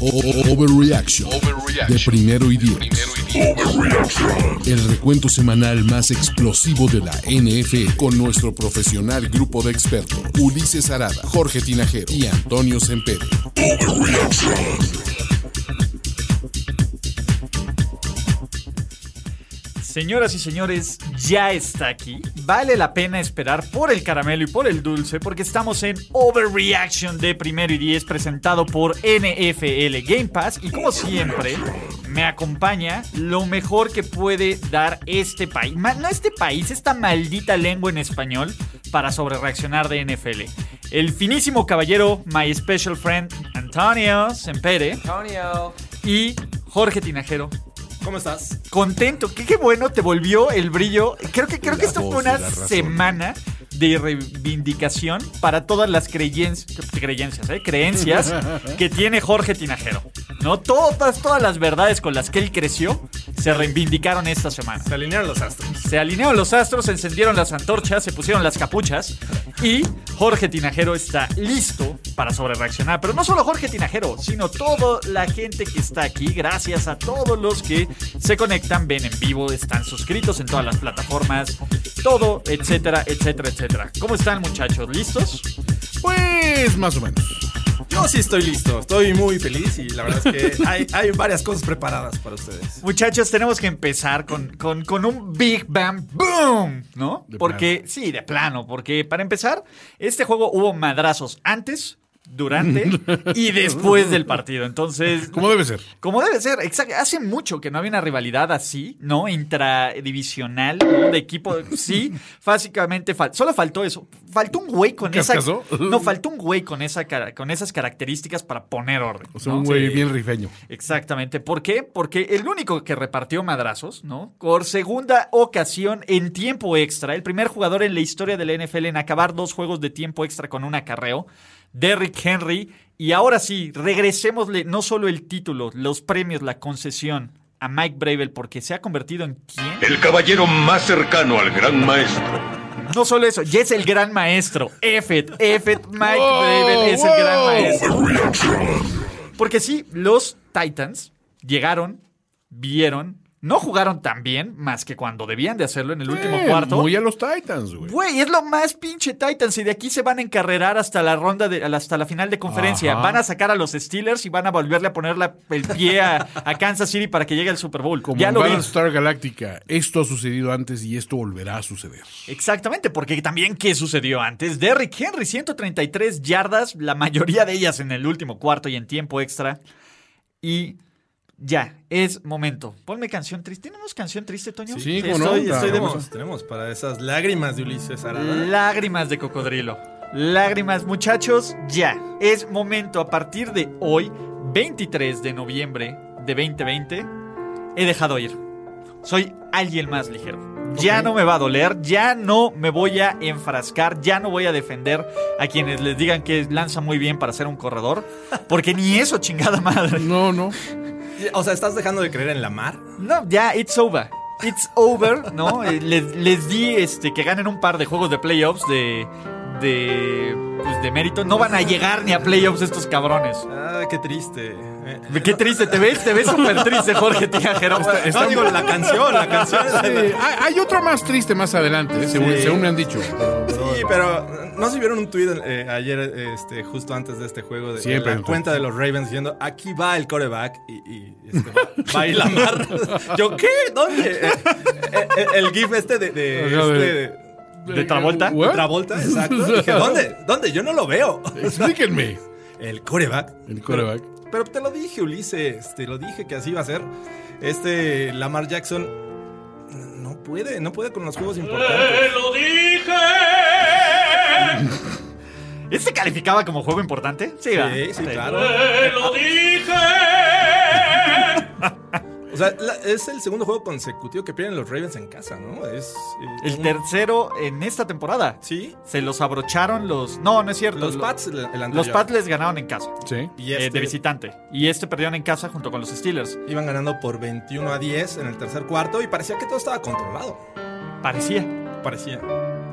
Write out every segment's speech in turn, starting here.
Overreaction de primero y diez. El recuento semanal más explosivo de la NFL con nuestro profesional grupo de expertos Ulises Arada, Jorge Tinajero y Antonio Sempere. Señoras y señores, ya está aquí. Vale la pena esperar por el caramelo y por el dulce porque estamos en Overreaction de primero y 10 presentado por NFL Game Pass y como siempre me acompaña lo mejor que puede dar este país, no este país, esta maldita lengua en español para sobrereaccionar de NFL. El finísimo caballero, my special friend Antonio Sempere Antonio, y Jorge Tinajero ¿cómo estás? contento. Qué, qué bueno te volvió el brillo. Creo que, creo que esto fue una semana de reivindicación para todas las creyencias, creencias, ¿eh? creencias que tiene Jorge Tinajero. ¿No? Todas, todas las verdades con las que él creció se reivindicaron esta semana. Se alinearon los astros. Se alinearon los astros, se encendieron las antorchas, se pusieron las capuchas y Jorge Tinajero está listo para sobrereaccionar. Pero no solo Jorge Tinajero, sino toda la gente que está aquí, gracias a todos los que se conectan, ven en vivo, están suscritos en todas las plataformas, todo, etcétera, etcétera, etcétera. ¿Cómo están muchachos? ¿Listos? Pues más o menos. Yo sí estoy listo, estoy muy feliz y la verdad es que hay, hay varias cosas preparadas para ustedes. Muchachos, tenemos que empezar con, con- con un Big Bang Boom, ¿no? De porque, sí, de plano, porque para empezar, este juego hubo madrazos antes, durante y después del partido. Entonces, Como debe ser. como debe ser, exacto. Hace mucho que no había una rivalidad así, ¿no? Intradivisional, ¿no? De equipo. Sí, básicamente fal- solo faltó eso. Faltó un güey con esa. No, faltó un güey con esa con esas características para poner orden. O sea, ¿no? un güey Sí. bien rifeño. Exactamente. ¿Por qué? Porque el único que repartió madrazos, ¿no? Por segunda ocasión en tiempo extra, el primer jugador en la historia de la NFL en acabar dos juegos de tiempo extra con un acarreo, Derrick Henry. Y ahora sí, regresémosle no solo el título, los premios, la concesión a Mike Bravel, porque se ha convertido en quién? El caballero más cercano al gran maestro. No solo eso, ya es el gran maestro. Effet, Effet, Mike Wow, Bravel es el gran maestro. Porque sí, los Titans llegaron, vieron, no jugaron tan bien, más que cuando debían de hacerlo en el último Eh, cuarto. Muy a los Titans, güey. Güey, es lo más pinche Titans y de aquí se van a encarrerar hasta la ronda de, hasta la final de conferencia. Ajá. Van a sacar a los Steelers y van a volverle a poner la- el pie a, a Kansas City para que llegue al Super Bowl. Como ya en lo vi. Battlestar Galactica. Esto ha sucedido antes y esto volverá a suceder. Exactamente, porque también qué sucedió antes. Derrick Henry, 133 yardas, la mayoría de ellas en el último cuarto y en tiempo extra. Y ya, es momento. Ponme canción triste. ¿Tenemos canción triste, Toño? Sí, cómo no, estoy, estoy de Tenemos, tenemos para esas lágrimas de Ulises Arada. Lágrimas de cocodrilo. Lágrimas, muchachos, ya. Es momento. A partir de hoy, 23 de noviembre de 2020, he dejado ir. Soy alguien más ligero. Ya no me va a doler, ya no me voy a enfrascar, ya no voy a defender a quienes les digan que lanza muy bien para ser un corredor, porque ni eso, chingada madre. No, no. O sea, ¿estás dejando de creer en la mar? No, ya, it's over. It's over, ¿no? Eh, Les, les di este, que ganen un par de juegos de playoffs de, de, pues, de mérito. No van a llegar ni a playoffs estos cabrones. Ah, qué triste. Eh, Qué triste, te ves, te ves súper triste, Jorge Tinajero. no, digo la canción, la canción. Sí, hay, hay otro más triste más adelante, según, según me han dicho. Pero- Sí, ¿no se vieron un tuit eh, ayer, este, justo antes de este juego, de, Siempre la cuenta de los Ravens diciendo, aquí va el coreback y, y, este, va, va la mar? Yo, ¿qué? ¿Dónde? Eh, eh, eh, el gif este de... de, Ajá, de- este, ¿De Travolta? ¿What? Travolta, exacto. Dije, ¿dónde? ¿Dónde? Yo no lo veo. Explíquenme. El coreback. El quarterback. Pero, pero te lo dije, Ulises. Te lo dije que así iba a ser. Este Lamar Jackson no puede, no puede con los juegos importantes. lo dije! ¿Este calificaba como juego importante? Sí. Sí, sí, claro. lo dije! O sea, la- es el segundo juego consecutivo que pierden los Ravens en casa, ¿no? Es eh, El un- tercero en esta temporada. Sí. Se los abrocharon los. No, no es cierto. Los Lo- Pats, el, el anterior. Los Pats les ganaron en casa. Sí. Y eh, este, de visitante. Y este perdieron en casa junto con los Steelers. iban ganando por 21 a 10 en el tercer cuarto y parecía que todo estaba controlado. Parecía. Parecía.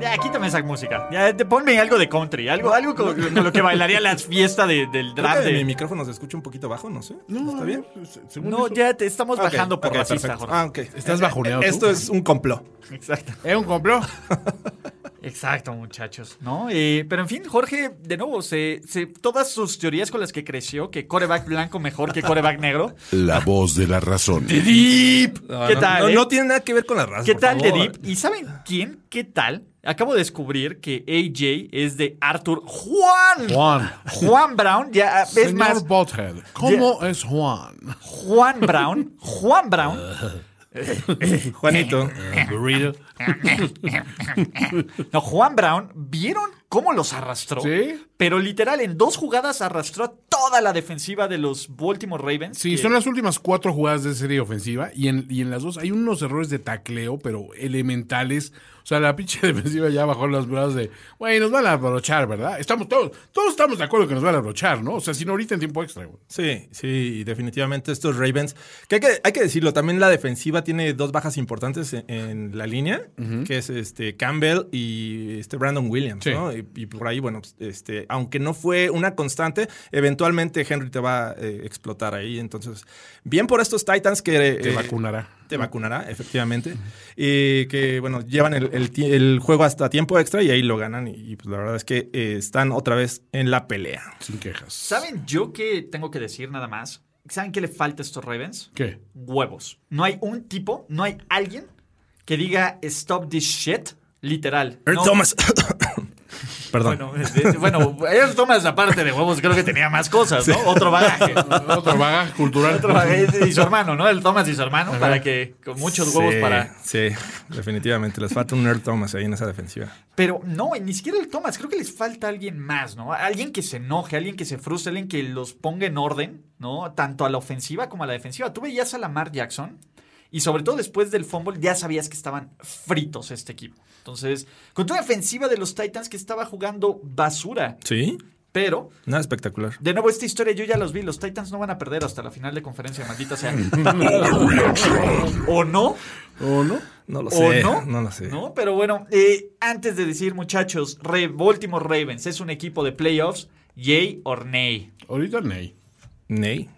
Ya, quítame esa música. Ya, te ponme algo de country. Algo, algo con, con lo que bailaría la fiesta de- del Creo draft. que de- mi micrófono se escucha un poquito bajo, no sé. No, ¿Está bien? se- según No, eso- ya te estamos Ok, bajando por ok, racista, perfecto. Jorge. Ah, ok. ¿Estás bajoneado tú? Esto es un complot. Exacto. ¿Es un complot? Exacto, muchachos, ¿no? Eh, pero en fin, Jorge, de nuevo, se, se- todas sus teorías con las que creció, que coreback blanco mejor que coreback negro. La voz de la razón. Deep. No, ¿Qué no, tal? No, eh? no tiene nada que ver con la raza. ¿Qué tal de favor. Deep? ¿Y saben quién? ¿Qué tal? Acabo de descubrir que AJ es de Arthur Juan. Juan. Juan Brown, ya es Señor más, Bothead, ¿cómo es Juan? Juan Brown, Juan Brown, Juanito. Burrito. no, Juan Brown, ¿vieron cómo los arrastró? Sí. Pero literal, en dos jugadas arrastró a toda la defensiva de los Baltimore Ravens. Sí, que- son las últimas cuatro jugadas de serie ofensiva y en, y en las dos hay unos errores de tacleo, pero elementales. O sea, la pinche defensiva ya bajó los brazos de, güey, nos van a abrochar, ¿verdad? Estamos todos, todos estamos de acuerdo que nos van a abrochar, ¿no? O sea, si no ahorita en tiempo extra, güey. Sí, sí, definitivamente estos Ravens. Que hay, que hay que decirlo, también la defensiva tiene dos bajas importantes en, en la línea, que es este Campbell y este Brandon Williams, Sí. ¿no? Y, y por ahí, bueno, pues, este, aunque no fue una constante, eventualmente Henry te va a eh, explotar ahí. Entonces, bien por estos Titans que Te eh, vacunará. te vacunará, efectivamente. Y que, bueno, llevan el, el tie- el juego hasta tiempo extra y ahí lo ganan. Y, y, pues la verdad es que eh, están otra vez en la pelea. Sin quejas. ¿Saben yo qué tengo que decir nada más? ¿Saben qué le falta a estos Ravens? ¿Qué? Huevos. No hay un tipo, no hay alguien que diga stop this shit, literal. Earl No- Thomas. Perdón. Bueno, eh, bueno, Earl Thomas, aparte de huevos, creo que tenía más cosas, ¿no? Otro bagaje. Otro bagaje cultural. Otro bagaje. Y su hermano, ¿no? El Thomas y su hermano, para que con muchos huevos Sí, para. Sí, definitivamente. Les falta un Earl Thomas ahí en esa defensiva. Pero no, ni siquiera el Thomas. Creo que les falta alguien más, ¿no? Alguien que se enoje, alguien que se frustre, alguien que los ponga en orden, ¿no? Tanto a la ofensiva como a la defensiva. Tú veías a Lamar Jackson y sobre todo después del fumble ya sabías que estaban fritos este equipo. Entonces, con toda la ofensiva de los Titans que estaba jugando basura. Sí, Pero, nada espectacular. de nuevo, esta historia yo ya los vi. Los Titans no van a perder hasta la final de conferencia, maldita sea. ¿O no? ¿O no? No lo ¿O sé. no? No lo sé. No, pero bueno, eh, antes de decir, muchachos, Re- Baltimore Ravens es un equipo de playoffs, yay or nay. Ahorita Ney. Ney.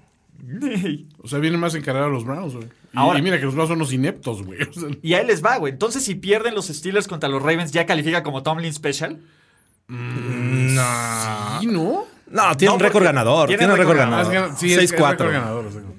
Nay. O sea, vienen más encarados los Browns, güey. Y, Ahora- y mira que los Browns son unos ineptos, güey. O sea, Y ahí les va, güey. Entonces, si pierden los Steelers contra los Ravens, ¿ya califica como Tomlin Special? No. ¿Y no? No, tiene No, un récord ganador. tiene Tiene un récord récord Ah, es ganador. gan- sí,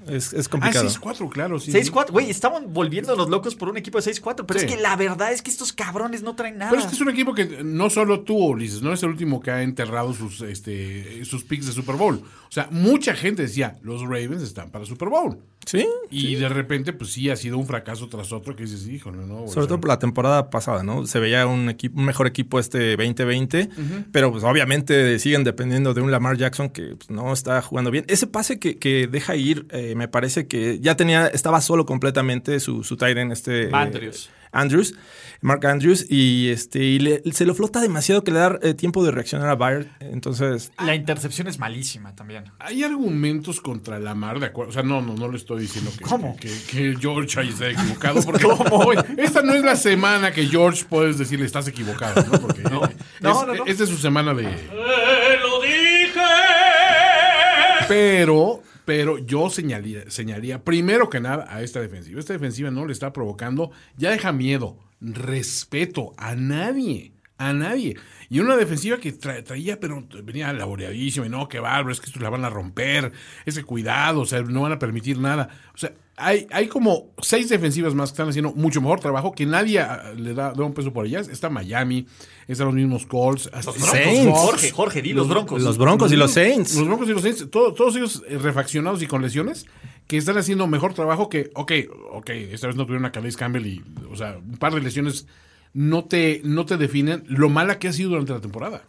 es- es récord 6-4. ganador, o sea. Es, es Ah, complicado. 6-4, claro, sí. 6-4, güey, estaban volviéndonos locos por un equipo de 6-4, pero Sí. es que la verdad es que estos cabrones no traen nada. Pero es que es un equipo que no solo tú, Ulises, no es el último que ha enterrado sus, este, sus picks de Super Bowl. O sea, mucha gente decía, los Ravens están para Super Bowl. Sí. Y de repente, pues sí, ha sido un fracaso tras otro que dices, híjole, ¿no? O Sobre sea, todo por la temporada pasada, ¿no? Se veía un, equipo, un mejor equipo este 2020, pero pues obviamente siguen dependiendo de un Lamar Jackson que pues, no está jugando bien. Ese pase que, que deja ir, eh, me parece que ya tenía, estaba solo completamente su, su tight end, este... eh, Andrews. Andrews, Mark Andrews, y este y le- se lo flota demasiado que le da eh, tiempo de reaccionar a Byard. Entonces, La intercepción es malísima también. Hay argumentos contra Lamar, de acuerdo. O sea, no, no, no le estoy diciendo que, ¿Cómo? que, que George ahí está equivocado. Porque esta no es la semana que George puedes decirle estás equivocado, ¿no? Porque No. es- No, no, no. esta es su semana de. Pero, pero yo señalaría, primero que nada a esta defensiva. Esta defensiva no le está provocando, ya deja miedo, respeto a nadie, a nadie. Y una defensiva que tra- traía, pero venía laboreadísima, y no, qué bárbaro, es que esto la van a romper, ese cuidado, o sea, no van a permitir nada. O sea, hay, hay como seis defensivas más que están haciendo mucho mejor trabajo, que nadie ah, le da, da un peso por ellas. Está Miami, están los mismos Colts, hasta Los Broncos, Saints. Jorge, Jorge, di los Broncos. los Broncos y los Saints. los Broncos y los Saints, todo- todos ellos eh, refaccionados y con lesiones, que están haciendo mejor trabajo que, ok, ok, esta vez no tuvieron a Calais Campbell y, o sea, un par de lesiones no te, no te definen lo mala que ha sido durante la temporada.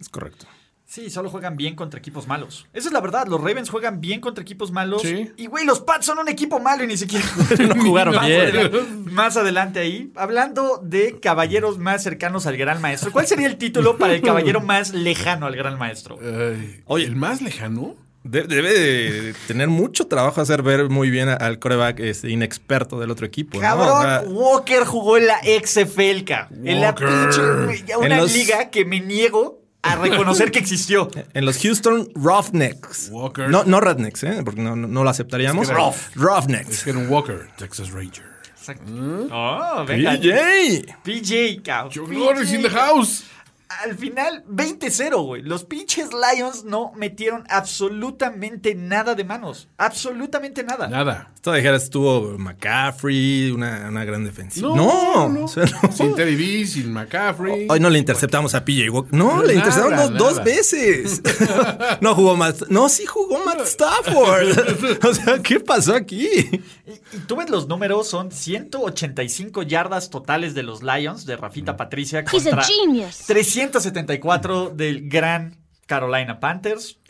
es correcto. Sí, solo juegan bien contra equipos malos. Esa es la verdad, los Ravens juegan bien contra equipos malos. Sí. Y güey, los Pats son un equipo malo y ni siquiera No jugaron más, bien. adelante, más adelante ahí. Hablando de caballeros más cercanos al gran maestro. ¿Cuál sería el título para el caballero más lejano al gran maestro? Ay, Oye. ¿El más lejano? De- debe de tener mucho trabajo hacer ver muy bien al coreback este, inexperto del otro equipo. ¿no? Cabrón, O sea, Walker jugó en la XFL. En la pinche, una los- liga que me niego a reconocer que existió. en los Houston Roughnecks. Walker. No, no Rednecks, ¿eh? porque no, no, no lo aceptaríamos. Es que Rough. Roughnecks. Es que era un Walker, Texas Ranger. Oh, venga. PJ. PJ, cabrón. PJ, in the house al final 20-0, güey. Los pinches Lions no metieron absolutamente nada de manos. Absolutamente nada. Nada. Esto dijeras estuvo McCaffrey, una, una, gran defensiva. No, no, no. Sin Teddy B, sin McCaffrey. Hoy no le interceptamos a PJ Walker. No, no le interceptamos dos, veces. no jugó Matt. No, sí jugó Matt Stafford. o sea, ¿qué pasó aquí? Y, tú ves los números, son 185 yardas totales de los Lions de Rafita mm. Patricia contra 300 174 del gran Carolina Panthers,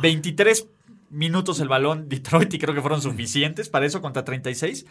23, minutos el balón Detroit y creo que fueron suficientes para eso contra 36.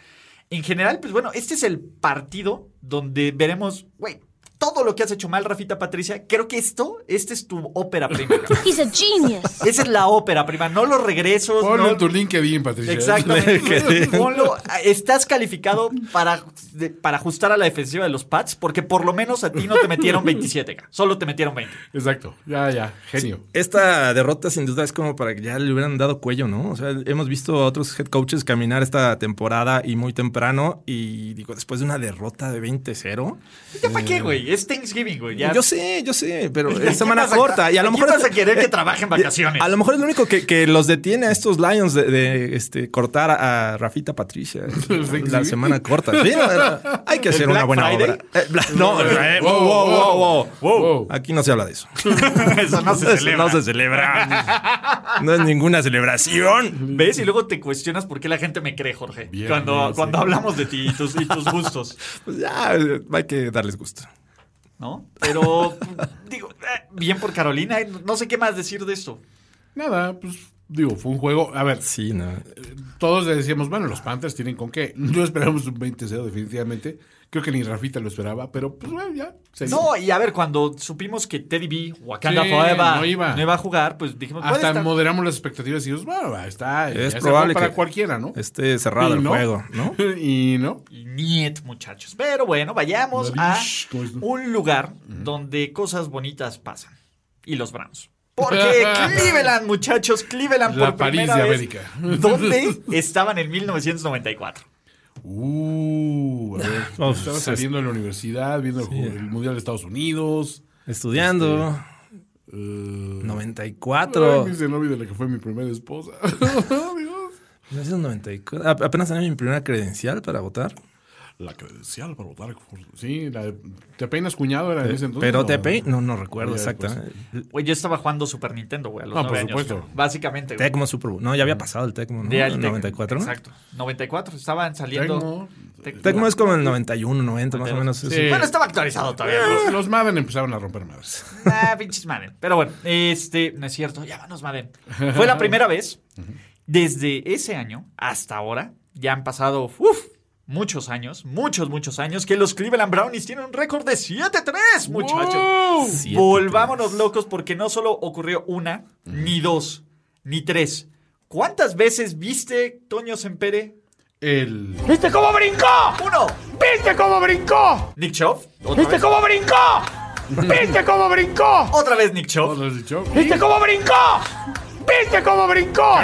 En general, pues bueno, este es el partido donde veremos, güey, todo lo que has hecho mal, Rafita Patricia. Creo que esto, esta es tu ópera prima. He's a genius. Esa es la ópera prima, no los regresos. Ponlo no... en tu LinkedIn, Patricia. Exactamente. Ponlo, estás calificado para de- para ajustar a la defensiva de los Pats porque por lo menos a ti no te metieron 27, ca. solo te metieron 20. Exacto. Ya, ya. Genio. Esta derrota sin duda es como para que ya le hubieran dado cuello, ¿no? O sea, hemos visto a otros head coaches caminar esta temporada y muy temprano y digo, después de una derrota de 20-0. ¿Ya para qué, güey? Es Thanksgiving, güey. Ya. Yo sé, yo sé, pero ¿A es semana a- corta y a lo mejor vas a querer que trabaje en vacaciones? A lo mejor es lo único que, que los detiene a estos Lions de, de, este, cortar a, a Rafita Patricia la semana corta. Sí, hay que hacer ¿El una buena Friday? obra. Eh, bla- no, eh, wow, wow, wow, wow. Wow. Aquí no se habla de eso. Eso no se Eso celebra. no se celebra. No es ninguna celebración. ¿Ves? Y luego te cuestionas por qué la gente me cree, Jorge. Bien, cuando bien, cuando sí. hablamos de ti y tus, y tus gustos. Pues ya, hay que darles gusto. ¿No? Pero, digo, eh, bien por Carolina. eh, No sé qué más decir de esto. Nada, pues digo, fue un juego. A ver, Sí, no. todos le decíamos, bueno, los Panthers tienen con qué. No esperamos un 20-0, definitivamente. Creo que ni Rafita lo esperaba, pero pues bueno, ya. No, y a ver, cuando supimos que Teddy B, Wakanda Sí, Forever, no iba. a jugar, pues dijimos, Hasta estar- moderamos las expectativas y dijimos, bueno, está. Es probable para que cualquiera, ¿no? esté cerrado Y el no. juego, ¿no? y no. Y niet, muchachos. Pero bueno, vayamos a un lugar donde cosas bonitas pasan. Y los Browns. Porque Cleveland, muchos, Cleveland La por París primera de vez, América. ¿Dónde estaban en 1994? Uh, a ver, estaba pues, saliendo de la universidad, viendo el, Mundial de Estados Unidos. Estudiando. Eh, 94. Ay, dice el novio de la que fue mi primera esposa. Dios. 1994. A- Apenas tenía mi primera credencial para votar. La credencial para votar. Sí, la de te peinas cuñado era en ese entonces. Pero ¿o? TP, no, no recuerdo Ya exactamente. Güey, yo estaba jugando Super Nintendo, güey, a los nueve por años. supuesto. Básicamente, güey. Tecmo Super Bowl. No, ya había pasado el Tecmo, ¿no? El Tec- 94, ¿no? Exacto. 94, estaban saliendo. Tecmo. Tec- Tecmo es como el 91, 90, más o menos. Sí. Bueno, estaba actualizado todavía. Los, los Madden empezaron a romper madres. Ah, pinches Madden. Pero bueno, este, no es cierto, llámanos Madden. Fue la primera vez, desde ese año hasta ahora, ya han pasado, uf, muchos años, muchos, muchos años, que los Cleveland Brownies tienen un récord de 7-3, muchachos. Siete, Volvámonos locos porque no solo ocurrió una, ni dos, ni tres. ¿Cuántas veces viste, Toño Sempere? El. ¿Viste cómo brincó? Uno. ¿Viste cómo brincó? Nick Chubb. Otra ¿Viste vez. cómo brincó? ¿Viste cómo brincó? Otra vez Nick Chubb. ¿Cómo lo has dicho? ¿Viste cómo brincó? ¿Viste cómo brincó?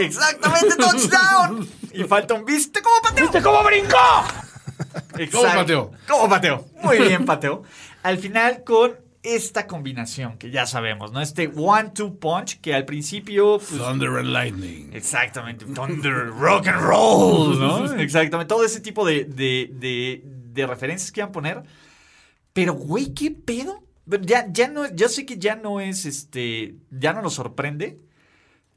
Exactamente, touchdown. Y falta un viste cómo pateó. ¿Viste cómo brincó? Exacto. ¿Cómo pateó? ¿Cómo pateó? Muy bien, pateó. Al final, con esta combinación que ya sabemos, ¿no? Este one-two punch que al principio. pues, Thunder and Lightning. exactamente. Thunder, rock and roll, ¿no? Exactamente. Todo ese tipo de, de, de, de referencias que iban a poner. Pero, güey, ¿qué pedo? Ya, ya no, yo sé que ya no es este. Ya no nos sorprende.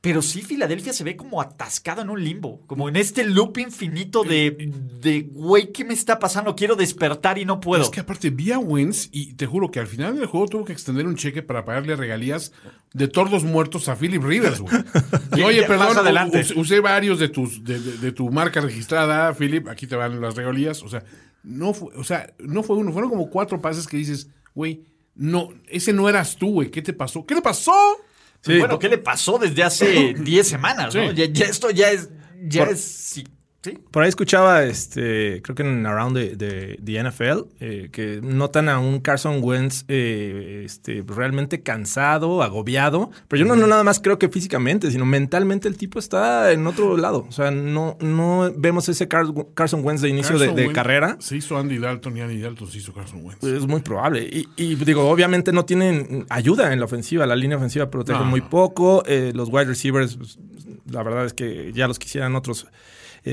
Pero sí, Filadelfia se ve como atascado en un limbo, como en este loop infinito de, de güey, ¿qué me está pasando? Quiero despertar y no puedo. Es que aparte vi a Wentz y te juro que al final del juego tuvo que extender un cheque para pagarle regalías de tordos muertos a Philip Rivers, güey. Y, Oye, perdón, adelante. us- usé varios de tus de, de- de tu marca registrada, Philip, aquí te van las regalías, o sea, no fue, o sea, no fue uno, fueron como cuatro pases que dices, güey, no, ese no eras tú, güey, ¿qué te pasó? ¿Qué te pasó? Sí, bueno, ¿qué le pasó desde hace 10 semanas? Ya, ya esto ya es. Ya Por- es. Sí. Por ahí escuchaba, este, creo que en Around the, the- the NFL, eh, que notan a un Carson Wentz eh, este, realmente cansado, agobiado. Pero yo no, no nada más creo que físicamente, sino mentalmente el tipo está en otro lado. O sea, no, no vemos ese Car- Carson Wentz de inicio de, Carson de Wentz carrera. Se hizo Andy Dalton y Andy Dalton se hizo Carson Wentz. Pues es muy probable. Y, y, digo, obviamente no tienen ayuda en la ofensiva. La línea ofensiva protege No. muy poco. Eh, los wide receivers, pues, la verdad es que ya los quisieran otros.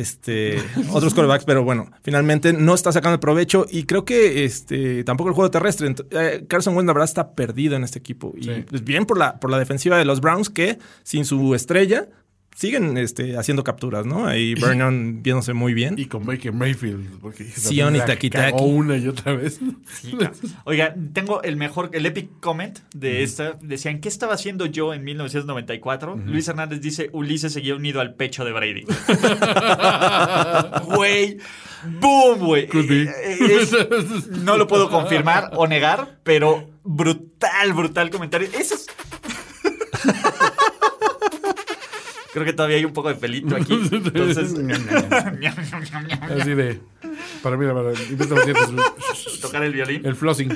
Este, otros quarterbacks, pero bueno, finalmente no está sacando el provecho y creo que este, tampoco el juego terrestre. Ent- eh, Carson Wentz, la verdad, está perdido en este equipo. Y Sí. bien por la, por la defensiva de los Browns, que sin su estrella siguen este, haciendo capturas, ¿no? Ahí Vernon viéndose muy bien. Y con Baker Mayfield. Porque Sion y Taki-Taki. cagó una y otra vez. Sí. Oiga, tengo el mejor, el epic comment de esta. Decían, ¿qué estaba haciendo yo en 1994? Luis Hernández dice, Ulises seguía unido al pecho de Brady. Güey. ¡Boom, güey! Could be. Eh, eh, no lo puedo confirmar o negar, pero brutal, brutal comentario. Eso es... Creo que todavía hay un poco de pelito aquí. Entonces... Así de. Para mí, para inventa los dientes. Tocar el violín. El flossing.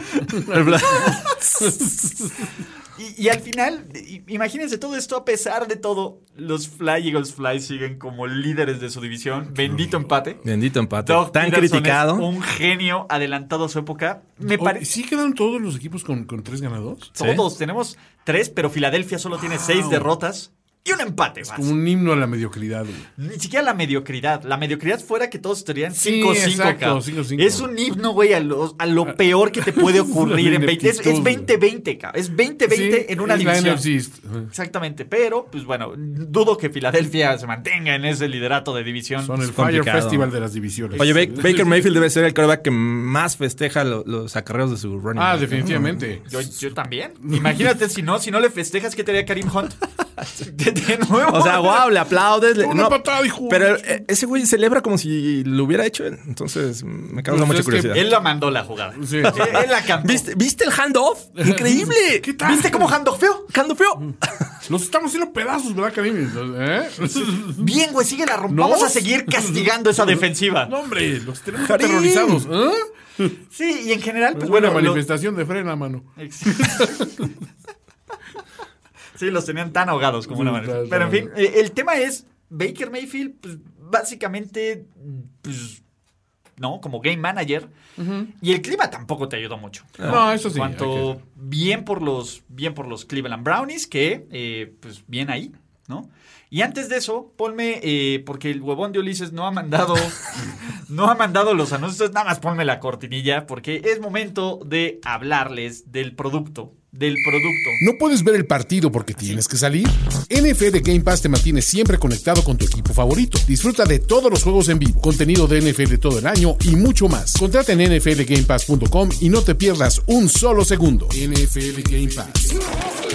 Y, y al final, imagínense todo esto, a pesar de todo, los Fly Eagles Fly siguen como líderes de su división. Bendito empate. Bendito empate. Doug Tan Peterson criticado. Un genio adelantado a su época. Me parece. ¿Sí quedaron todos los equipos con, con tres ganados? Todos tenemos tres, pero Filadelfia solo tiene seis derrotas y un empate. más. Como un himno a la mediocridad, güey. Ni siquiera la mediocridad. La mediocridad fuera que todos estarían Sí, 5-5. exacto, cabrón. 5-5. Es un himno, güey, a lo, a lo peor que te puede ocurrir en 20. Es, es ineptitud, güey. 2020, cabrón. Es 2020 Sí, en una es división. Exactamente, pero pues bueno, dudo que Filadelfia se mantenga en ese liderato de división. Son el Es Fire. Festival de las divisiones. Oye, Ba- Baker Mayfield debe ser el coreback que más festeja lo- los acarreos de su running Ah, back. definitivamente. Yo, yo también. Imagínate si no, si no le festejas, ¿qué te haría Karim Hunt? de, nuevo. O sea, wow, le aplaudes. le- Una no, patada, hijo. pero eh, ese güey celebra como si lo hubiera hecho él. Entonces, me causa Pues mucha curiosidad. Él la mandó la jugada. Sí. Él, él la cantó. ¿Viste, ¿Viste el handoff? ¡Increíble! ¿Qué tal? ¿Viste cómo handofeó? ¡Handoffeo! Los estamos haciendo pedazos, ¿verdad, Karim? ¿Eh? Bien, güey, sigue la romp- ¿No? Vamos a seguir castigando esa defensiva. No, hombre, los tenemos Karim. aterrorizados. ¿Eh? Sí, y en general, pues Es bueno. una lo- manifestación de frena, mano. Sí, los tenían tan ahogados como una manera. Pero en fin, eh, el tema es Baker Mayfield, pues básicamente, pues, ¿no? Como game manager. Y el clima tampoco te ayudó mucho. No, eso sí. Cuanto que- bien por los bien por los Cleveland Brownies, que eh, pues bien ahí, ¿no? Y antes de eso, ponme, eh, porque el huevón de Ulises no ha mandado, no ha mandado los anuncios, nada más ponme la cortinilla, porque es momento de hablarles del producto, del producto. ¿No puedes ver el partido porque tienes que salir? NFL Game Pass te mantiene siempre conectado con tu equipo favorito. Disfruta de todos los juegos en vivo, contenido de NFL todo el año y mucho más. Contrata en nflgamepass.com y no te pierdas un solo segundo. NFL Game Pass.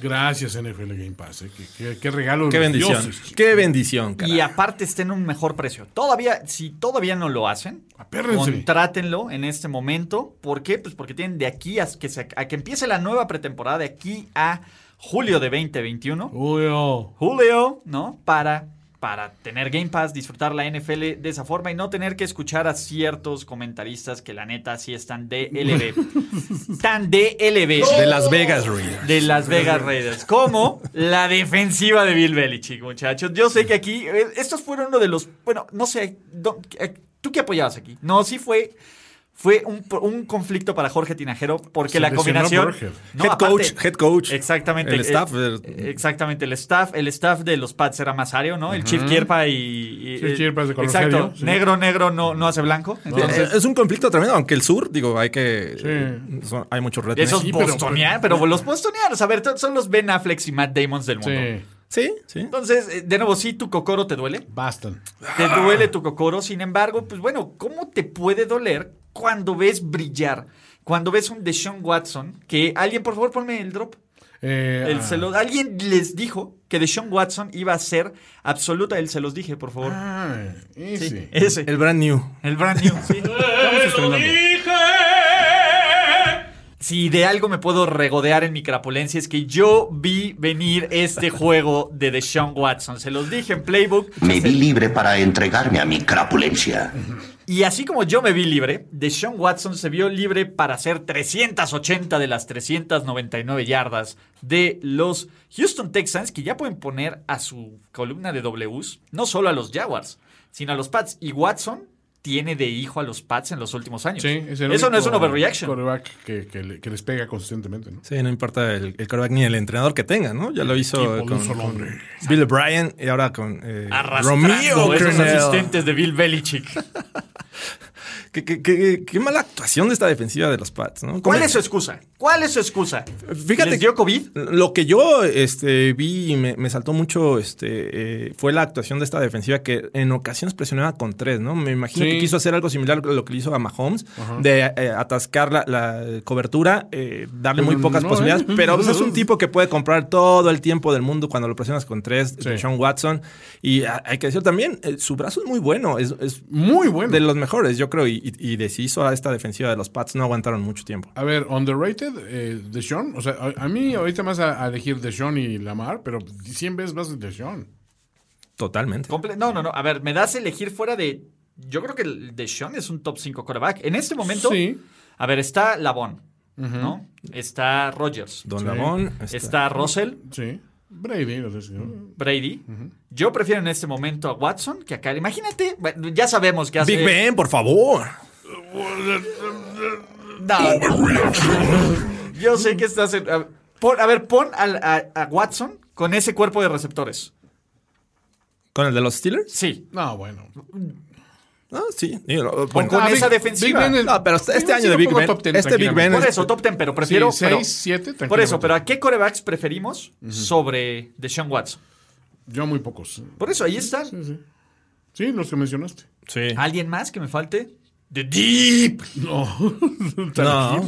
Gracias NFL Game Pass. eh. Qué, qué- qué regalo. ¡Qué bendición! dioses. ¡Qué bendición, Y caray! aparte está en un mejor precio. Todavía, si todavía no lo hacen, Apérrense. contrátenlo en este momento. ¿Por qué? Pues porque tienen de aquí a que, se- a que empiece la nueva pretemporada, de aquí a julio de 2021. Uy, oh. Julio, ¿no? Para, para tener Game Pass, disfrutar la NFL de esa forma y no tener que escuchar a ciertos comentaristas que la neta sí están DLB. Tan DLB. De Las Vegas Raiders. De Las Vegas Raiders. Como la defensiva de Bill Belichick, muchachos. Yo sé que aquí, eh, estos fueron uno de los, bueno, no sé, eh, ¿tú qué apoyabas aquí? No, sí fue, fue un, un conflicto para Jorge Tinajero porque Se la combinación... No, head aparte- coach, head coach. Exactamente. El staff. eh, eh, Exactamente, el staff, el staff de los Pats era más ario, ¿no? El Chief Kierpa y. y- Chief eh, Kierpa es de color Exacto. serio, sí. Negro, negro no, no hace blanco. Entonces, es un conflicto tremendo, aunque el sur, digo, hay que. Sí. son- hay muchos retos. esos sí, pero- bostonianos, pero, los bostonianos, a ver, son los Ben Affleck y Matt Damons del mundo. Sí. Sí. Entonces, eh, de nuevo, sí, tu cocoro te duele. Bastan. Te duele tu cocoro. Sin embargo, pues bueno, ¿cómo te puede doler cuando ves brillar? Cuando ves un Deshaun Watson, que alguien, por favor, ponme el drop. Eh, Él ah, se lo- alguien les dijo que Deshaun Watson iba a ser absoluta. Él se los dije, por favor. ah, ese. Sí, ese. El brand new. El brand new, sí. Estamos estrenando. Si de algo me puedo regodear en mi crapulencia es que yo vi venir este juego de Deshaun Watson. Se los dije en Playbook. Me vi libre para entregarme a mi crapulencia. Y así como yo me vi libre, Deshaun Watson se vio libre para hacer 380 de las 399 yardas de los Houston Texans, que ya pueden poner a su columna de Ws, no solo a los Jaguars, sino a los Pats. Y Watson tiene de hijo a los Pats en los últimos años. Sí, es el Eso no es un overreaction. quarterback que, que que les pega consistentemente, ¿no? Sí, no importa el, el quarterback ni el entrenador que tenga, ¿no? Ya lo hizo con, con. Bill Bryan y ahora con eh, Romeo esos asistentes de Bill Belichick. ¿Qué, qué, qué- qué mala actuación de esta defensiva de los Pats, ¿no? ¿Cuál ¿Cómo- es su excusa? ¿Cuál es su excusa? Fíjate ¿Les dio COVID? Lo que yo este, vi y me, me saltó mucho este, eh, fue la actuación de esta defensiva que en ocasiones presionaba con tres, ¿no? Me imagino Sí. que quiso hacer algo similar a lo que le hizo a Mahomes, de eh, atascar la, la cobertura, eh, darle muy Pero pocas no, posibilidades, ¿eh? pero pues, es un tipo que puede comprar todo el tiempo del mundo cuando lo presionas con tres, Sí. Sean Watson. Y ah, hay que decir también, eh, su brazo es muy bueno, es, es Muy bueno. de los mejores, yo creo, y, y, y deshizo a esta defensiva de los Pats, no aguantaron mucho tiempo. A ver, underrated, eh, Deshaun. O sea, a, a mí ahorita más a, a elegir Deshaun y Lamar, pero 100 veces más de Deshaun. Totalmente. Comple- no, no, no. A ver, me das a elegir fuera de. Yo creo que el de Sean es un top 5 quarterback. En este momento. Sí. A ver, está Lavon, ¿no? Está Rogers. Don Sí. Lavón. Está Russell, Sí. Brady, no sé si- Brady. Yo prefiero en este momento a Watson que a Kyle. Imagínate, bueno, ya sabemos que hace. Big Ben, por favor. No. Yo sé que estás. en- a, pon- a ver, pon a Watson con ese cuerpo de receptores. ¿Con el de los Steelers? Sí. No, bueno. Ah, sí. Digo, Con, bueno, con Ah, esa Big- defensiva. Big No, pero este Sí, año sí de Big Ben. top 10 este Big Ben Por es- eso, top 10, pero prefiero. Sí, pero- seis, siete, por eso, pero ¿a qué corebacks preferimos sobre Deshaun Watson? Yo muy pocos. Por eso, ahí están. Sí, los que mencionaste. Sí. ¿Alguien más que me falte? The Deep. No. No,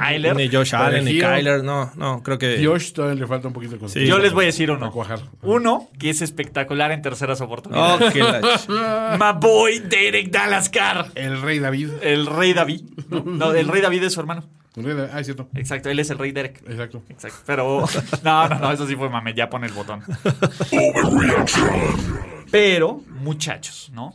Kyler. Ni Josh Allen, ni. Kyler. No, no, creo que. Josh todavía le falta un poquito de Sí. consistencia Yo les voy a decir uno. cuajar. Uno que es espectacular en terceras Oh, oportunidades. ch- My boy Derek Dallascar. El rey David. El rey David. No, no, el rey David es su hermano. El rey David. Ah, es cierto. Exacto, él es el rey Derek. Exacto. Exacto. Pero. No, no, no, eso sí fue mame. Ya pone el botón. Pero, muchachos, ¿no?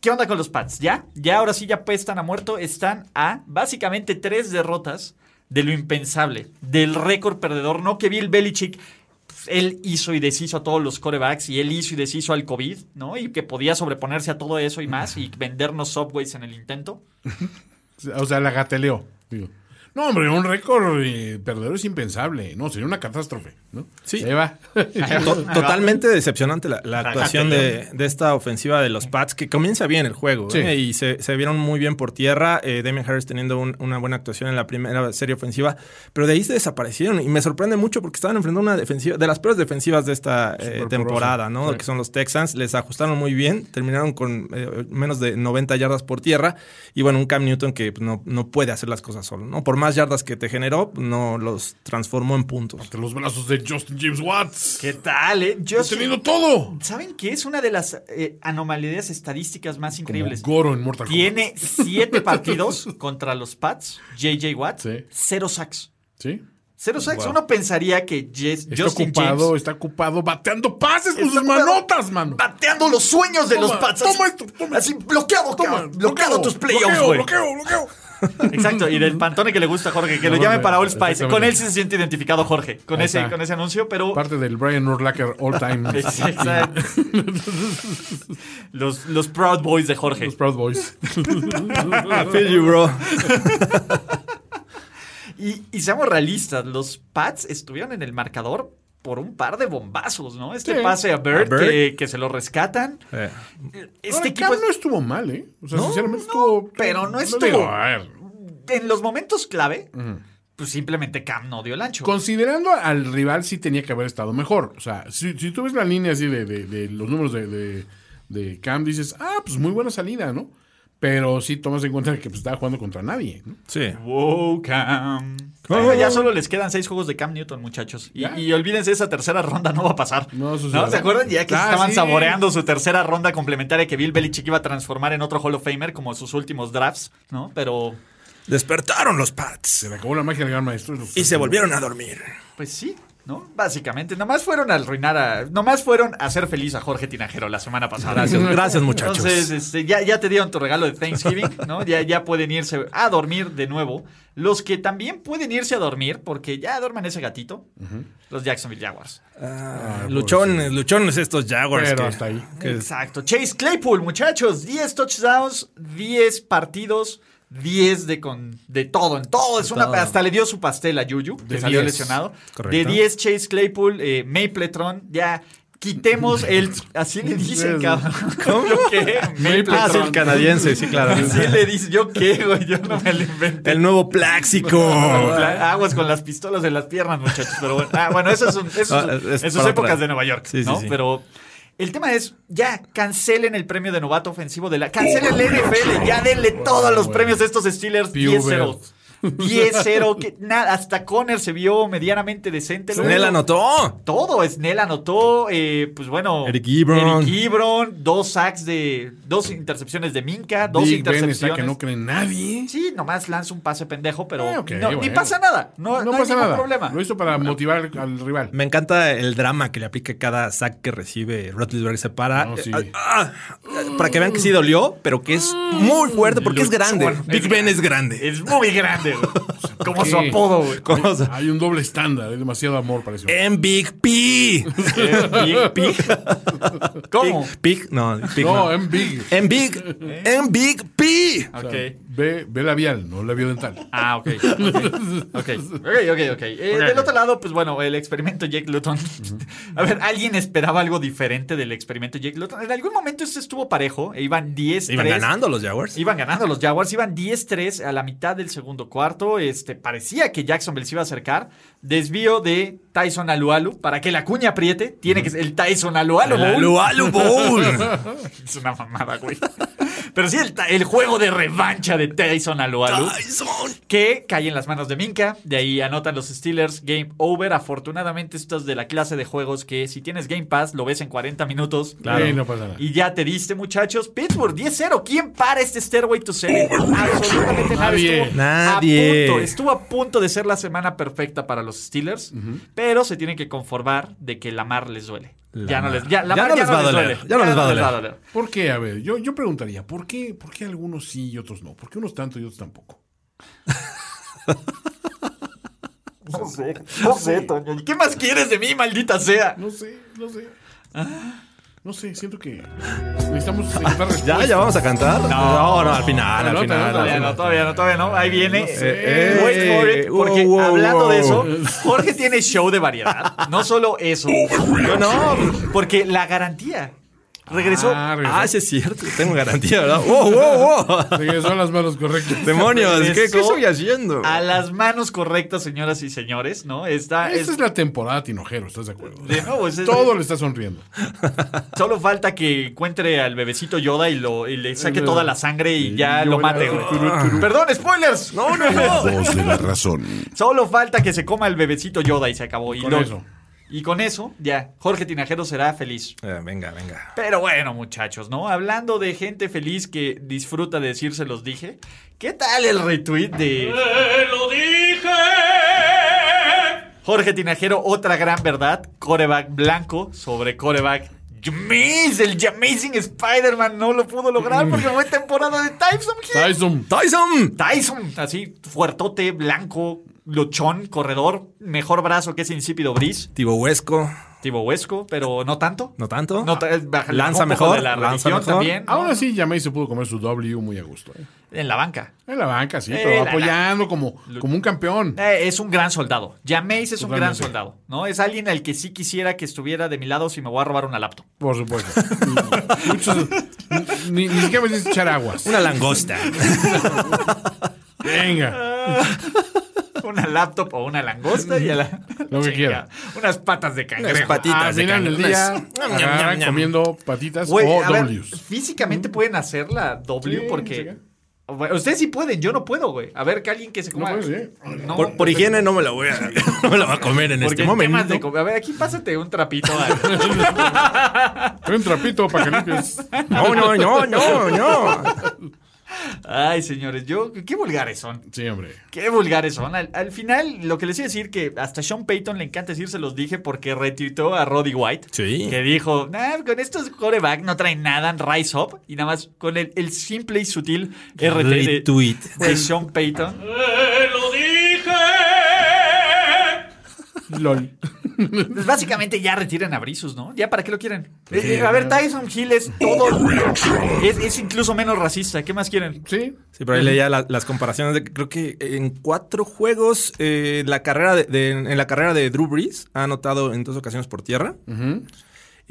¿Qué onda con los Pats? ¿Ya? Ya ahora sí ya están a muerto. Están a básicamente tres derrotas de lo impensable. Del récord perdedor. No que Bill Belichick. pues, Él hizo y deshizo a todos los corebacks y él hizo y deshizo al COVID, ¿no? Y que podía sobreponerse a todo eso y más y vendernos subways en el intento. O sea, la gateleó. Digo. No, hombre, un récord eh, perdedor es impensable. No, sería una catástrofe. ¿no? Sí. Ahí va. Totalmente decepcionante la, la actuación de, de esta ofensiva de los Pats, que comienza bien el juego Sí. ¿eh? y se, se vieron muy bien por tierra. Eh, Damian Harris teniendo un- una buena actuación en la primera serie ofensiva, pero de ahí se desaparecieron y me sorprende mucho porque estaban enfrentando una defensiva de las peores defensivas de esta eh, temporada, ¿no? Sí. Que son los Texans. Les ajustaron muy bien, terminaron con eh, menos de 90 yardas por tierra y bueno, un Cam Newton que pues, no, no puede hacer las cosas solo, ¿no? Por más yardas que te generó, no los transformó en puntos. De los brazos de Justin James Watts. ¿Qué tal, eh? He tenido todo. ¿Saben qué? Es una de las eh, anomalías estadísticas más Como increíbles. Goro en Mortal Kombat. Tiene siete partidos contra los Pats, JJ Watt, Sí. cero sacks. ¿Sí? Cero sacks. Uno pensaría que Jess- Está Justin ocupado, James está ocupado bateando pases con sus manotas, mano. bateando los sueños de Toma, los Pats. toma así, esto, toma así bloqueado, Toma, cabrón, bloqueado tus playoffs, bloqueo, güey. bloqueo, bloqueo. Exacto, y del pantone que le gusta a Jorge, que lo llame para All Spice. Con él sí se siente identificado Jorge, con ese, con ese anuncio, pero... Parte del Brian Urlacher All Time. Exacto. los, los Proud Boys de Jorge. Los Proud Boys. I feel you, bro. Y, y seamos realistas, los Pats estuvieron en el marcador por un par de bombazos, ¿no? Este Sí. pase a Bird, A Bird. Que, que se lo rescatan. Eh, Este Ahora, equipo es- no estuvo mal, ¿eh? O sea, No, sinceramente no, estuvo. pero no estuvo. digo, a ver. en los momentos clave, pues simplemente Cam no dio el ancho. Considerando al rival, sí tenía que haber estado mejor. O sea, si, si tú ves la línea así de, de- de los números de, de, de Cam, dices, ah, pues muy buena salida, ¿no? Pero sí tomas en cuenta que pues, estaba jugando contra nadie. ¿no? Sí. Wow, Cam. Bueno, ya solo les quedan seis juegos de Cam Newton, muchachos. Y, olvídense, esa tercera ronda no va a pasar. No. ¿Se acuerdan? Ya que Ah, estaban sí. saboreando su tercera ronda complementaria que Bill Belichick iba a transformar en otro Hall of Famer como sus últimos drafts, ¿no? Pero, Despertaron los Pats Se le acabó la magia del gran maestro. y se volvieron a dormir. pues sí, ¿no? Básicamente, nomás fueron a arruinar a... Nomás fueron a hacer feliz a Jorge Tinajero la semana pasada. Gracias, gracias muchachos. Entonces, este, ya, ya te dieron tu regalo de Thanksgiving, ¿no? Ya, ya pueden irse a dormir de nuevo. Los que también pueden irse a dormir, porque ya duerman ese gatito, los Jacksonville Jaguars. Ah, luchones, luchones estos Jaguars. Pero que- hasta ahí. que- Exacto. Chase Claypool, muchachos. 10 touchdowns, 10 partidos, 10 de, con, de todo. En todo. Es una, todo. hasta le dio su pastel a que De salió 10. lesionado. Correcto. De 10 Chase Claypool, eh, Mapletron. Ya. Quitemos el. Así le dicen, cabrón. ¿Cómo? ¿Qué? Ah, sí, el canadiense, sí, claro. Así le dicen. ¿Yo qué, güey? Yo no me lo inventé. El nuevo Pláxico. Aguas con las pistolas en las piernas, muchachos. Pero bueno, ah, bueno eso es, un- eso es- Ah, es en sus para épocas otra. de Nueva York, Sí, sí, ¿no? sí. Pero el tema es, ya, cancelen el premio de novato ofensivo de la... Cancelen el NFL, ya denle todos los premios de estos Steelers 10-0. 10-0, que nada, hasta Conner se vio medianamente decente. Snell anotó. todo, Snell anotó, eh, pues bueno. Eric Ebron. Eric Ebron, dos sacks de. Dos intercepciones de Minka, dos Big Ben intercepciones. está que no cree nadie. Sí, nomás lanza un pase pendejo, pero Ah, ok, no- ni pasa nada. No, No, no hay pasa ningún nada. problema. Lo hizo para motivar al rival. Me encanta el drama que le aplica cada sack que recibe Roethlisberger. Se para. No, sí. eh, ah, para que vean que sí dolió, pero que es muy fuerte porque es grande. Big Ben es grande. Es muy grande, güey. Como su apodo, güey. ¿Cómo se- Hay un doble estándar, hay demasiado amor para eso. En Big P. Pig, pig. ¿Cómo? Pig, no, Pig no, no. en Big. En Big, en Big P. Ok. B, B labial, no labio dental. Ah, ok. Ok, ok, ok. ok. Eh, Del otro lado, pues bueno, el experimento Jake Luton. A ver, ¿alguien esperaba algo diferente del experimento Jake Luton? En algún momento este estuvo parejo. e iban 10 Iban ganando los Jaguars. Iban ganando los Jaguars, iban 10-3 a la mitad del segundo cuarto. Este, parecía que Jacksonville se iba a acercar. Desvío de Tyson Alualu para que la cuña apriete. Tiene que ser el Tyson Alualu. Bowl. Alu Alu Bowl. Es una mamada, güey. Pero sí, el, el juego de revancha de Tyson Alualu. Tyson. Que cae en las manos de Minka. De ahí anotan los Steelers. Game over. Afortunadamente, esto es de la clase de juegos que si tienes Game Pass, lo ves en 40 minutos. Sí, no pasa nada. Y ya te diste, muchachos. Pittsburgh 10-0. ¿Quién para este Stairway to Seven? Absolutamente nadie. Estuvo Nadie. A punto, estuvo a punto de ser la semana perfecta para los Steelers. Pero se tienen que conformar de que Lamar les duele. Ya no les, ya, Ya no les va a doler. Ya no les va a doler. ¿Por qué? A ver, yo, yo preguntaría, ¿por qué, ¿por qué algunos sí y otros no? ¿Por qué unos tanto y otros tampoco? No sé, no sé, Toño. ¿Y ¿Qué más quieres de mí, maldita sea? No sé, no sé. No sé, siento que necesitamos. ¿Ya? ¿Ya vamos a cantar? No, no, al final, al No, no, final. no, al Todavía final. no, todavía no, todavía no. Ahí viene. sé. Eh, Wait for it, eh, porque wow, wow, hablando de eso, Jorge tiene show de variedad. No solo eso. Yo no, porque la garantía regresó. Ah, regresó. Ah, sí es cierto. Tengo garantía, ¿verdad? ¡Wow, wow, wow! Regresó a las manos correctas. Demonios, ¿qué, estoy haciendo? A las manos correctas, señoras y señores, ¿no? Está. Esta es- es la temporada tinojero, ¿estás de acuerdo? de nuevo, es- Todo le está sonriendo. Solo falta que encuentre al bebecito Yoda y, lo, y le saque toda la sangre y ya lo mate, güey. Perdón, spoilers. No, no, no. Voz de la razón. Solo falta que se coma el bebecito Yoda y se acabó. Y Con lo- eso. Y con eso, ya, Jorge Tinajero será feliz. Eh, venga, venga. Pero bueno, muchachos, ¿no? Hablando de gente feliz que disfruta de decir se los dije, ¿qué tal el retweet de lo dije! Jorge Tinajero? Otra gran verdad, coreback blanco sobre coreback Jameis, el Amazing Spider-Man no lo pudo lograr porque fue temporada de Tyson Hill. Tyson. ¡Tyson! Tyson, así, fuertote, blanco, luchón, corredor, mejor brazo que ese insípido Brice, Tibo Huesco. Tibo Huesco, pero no tanto. ¿No tanto? No, Lanza mejor, de la lanza mejor. también. ¿no? Aún así, se pudo comer su W muy a gusto. ¿eh? En la banca. En la banca, sí, Eh, pero la- apoyando como, como un campeón. Eh, es un gran soldado. Jameis es un gran soldado, ¿no? Es alguien al que sí quisiera que estuviera de mi lado si me voy a robar una laptop. Por supuesto. Muchos, ni, ni siquiera me dices echar aguas. Una langosta. Venga. una laptop o una langosta y a la. Lo que quiera. Unas patas de cangrejo. Unas patitas. Al de día, ñam. comiendo patitas o Ws. físicamente pueden hacer la W Sí, porque. sí. Bueno, Ustedes sí pueden, yo no puedo, güey. A ver, que alguien que se No coma. puedes, ¿eh? No, Por, por higiene no me la voy a, no me la voy a comer en porque este momento. de com- A ver, aquí pásate un trapito. un trapito para que limpies. No, no, no, no, no. Ay, señores, yo. Qué vulgares son. Sí, hombre. Qué vulgares son. Al, al final, lo que les iba a decir que hasta Sean Payton le encanta decir, se los dije porque retuitó a Roddy White. Sí. Que dijo, nah, con estos coreback no traen nada, rise up. Y nada más con el, el simple y sutil RT de, Retweet. de Sean Payton. LOL. Pues básicamente ya retiran a Brisus, ¿no? ¿Ya para qué lo quieren? Eh, eh, a ver, Tyson Hill es todo. Es, es incluso menos racista. ¿Qué más quieren? Sí. Sí, pero ahí leía la- las comparaciones de que creo que en cuatro juegos eh, la carrera de, de- en la carrera de Drew Brees ha anotado en dos ocasiones por tierra.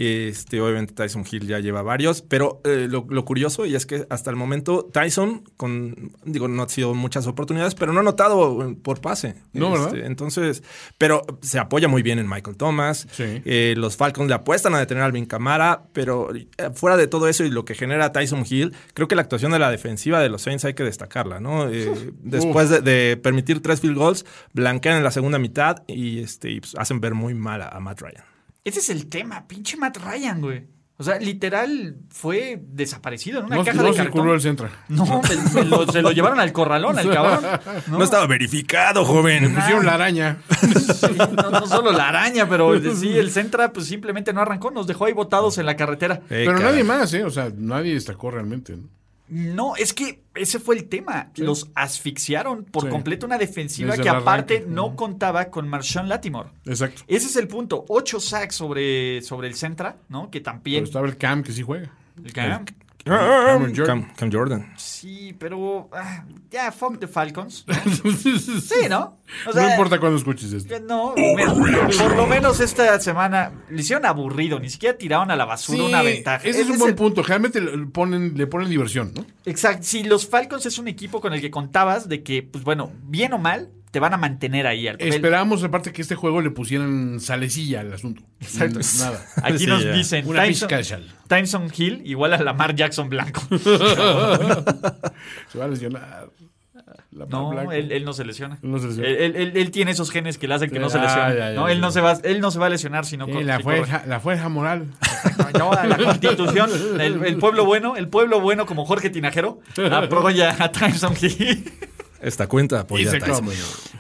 Este, obviamente Tyson Hill ya lleva varios, pero eh, lo, lo curioso y es que hasta el momento Tyson con digo no ha sido muchas oportunidades, pero no ha anotado eh, por pase. No, ¿verdad? Este, Entonces, pero se apoya muy bien en Michael Thomas. Sí. Eh, los Falcons le apuestan a detener a Alvin Kamara, pero eh, fuera de todo eso y lo que genera Tyson Hill, creo que la actuación de la defensiva de los Saints hay que destacarla, ¿no? Eh, después de, de permitir tres field goals, blanquean en la segunda mitad y, este, y, pues, hacen ver muy mal a, a Matt Ryan. Ese es el tema, pinche Matt Ryan, güey. O sea, literal fue desaparecido en una No, caja no de cartón. el centro. No, me- me lo- se lo llevaron al corralón, al cabrón. No, estaba verificado, joven. Pusieron la araña. Sí, no, no solo la araña, pero sí, el Centra pues simplemente no arrancó, nos dejó ahí botados en la carretera. Eh, Pero nadie más, ¿eh? O sea, nadie destacó realmente. ¿no? No, es que ese fue el tema. Los asfixiaron por Sí. completo una defensiva Desde que aparte no contaba con Marshawn Latimore. Exacto. Ese es el punto. Ocho sacks sobre, sobre el Centra, ¿no? Que Pero también... estaba el Cam que sí juega. El Cam. Cameron Jordan. Cam, Cam Jordan. Sí, pero... ah, ya, fuck the Falcons. ¿no? Sí, ¿no? O no importa cuándo escuches esto. No, mira, por lo menos esta semana le hicieron aburrido, ni siquiera tiraron a la basura una ventaja. Ese es un buen el- punto. Generalmente le ponen, le ponen diversión, ¿no? Exacto. Si los Falcons es un equipo con el que contabas de que, pues bueno, bien o mal, te van a mantener ahí al papel. Esperábamos, aparte, que este juego le pusieran salecilla al asunto. Exacto. Nada. Aquí Sí, nos ya. dicen Una. Tyson Hill igual a Lamar Jackson blanco. Se va a lesionar. La No, él, él no se lesiona. Él no se lesiona. Él, él- él- tiene esos genes que le hacen que no se Ah, lesione. ya, ya, no, ya, él, no se va, él no se va a lesionar si no Sí, cor- la, si fuerza, la fuerza moral. No, la constitución, el, el pueblo bueno, el pueblo bueno como Jorge Tinajero, apoya a Tyson Hill Esta cuenta Y apoya se a Tyson. come.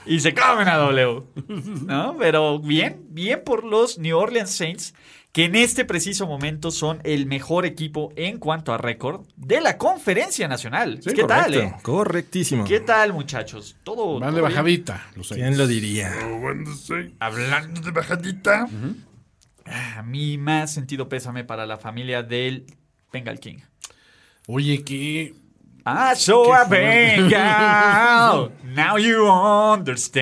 y se comen a W. ¿No? Pero bien, bien por los New Orleans Saints, que en este preciso momento son el mejor equipo en cuanto a récord de la conferencia nacional. Sí, ¿Qué tal, Correcto, eh? Correctísimo. ¿Qué tal, muchachos? Todo. Van todo de bajadita. Los ¿Quién lo diría? Hablando de bajadita. A mí más sentido pésame para la familia del Bengal King. Oye, que. Ah, I saw a fuerte. Bengal. Now you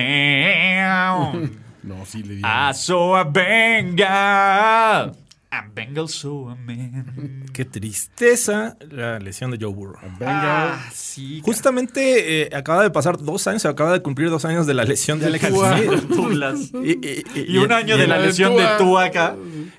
understand. No, sí le di. Ah, I saw a Bengal. And Bengal saw a man. Qué tristeza la lesión de Joe Burrow. Ah, sí. Justamente eh, acaba de pasar dos años, se acaba de cumplir dos años de la lesión de Alex Smith. Burlas. Y, y- y- Y un año de la de lesión de Tua. Tua acá.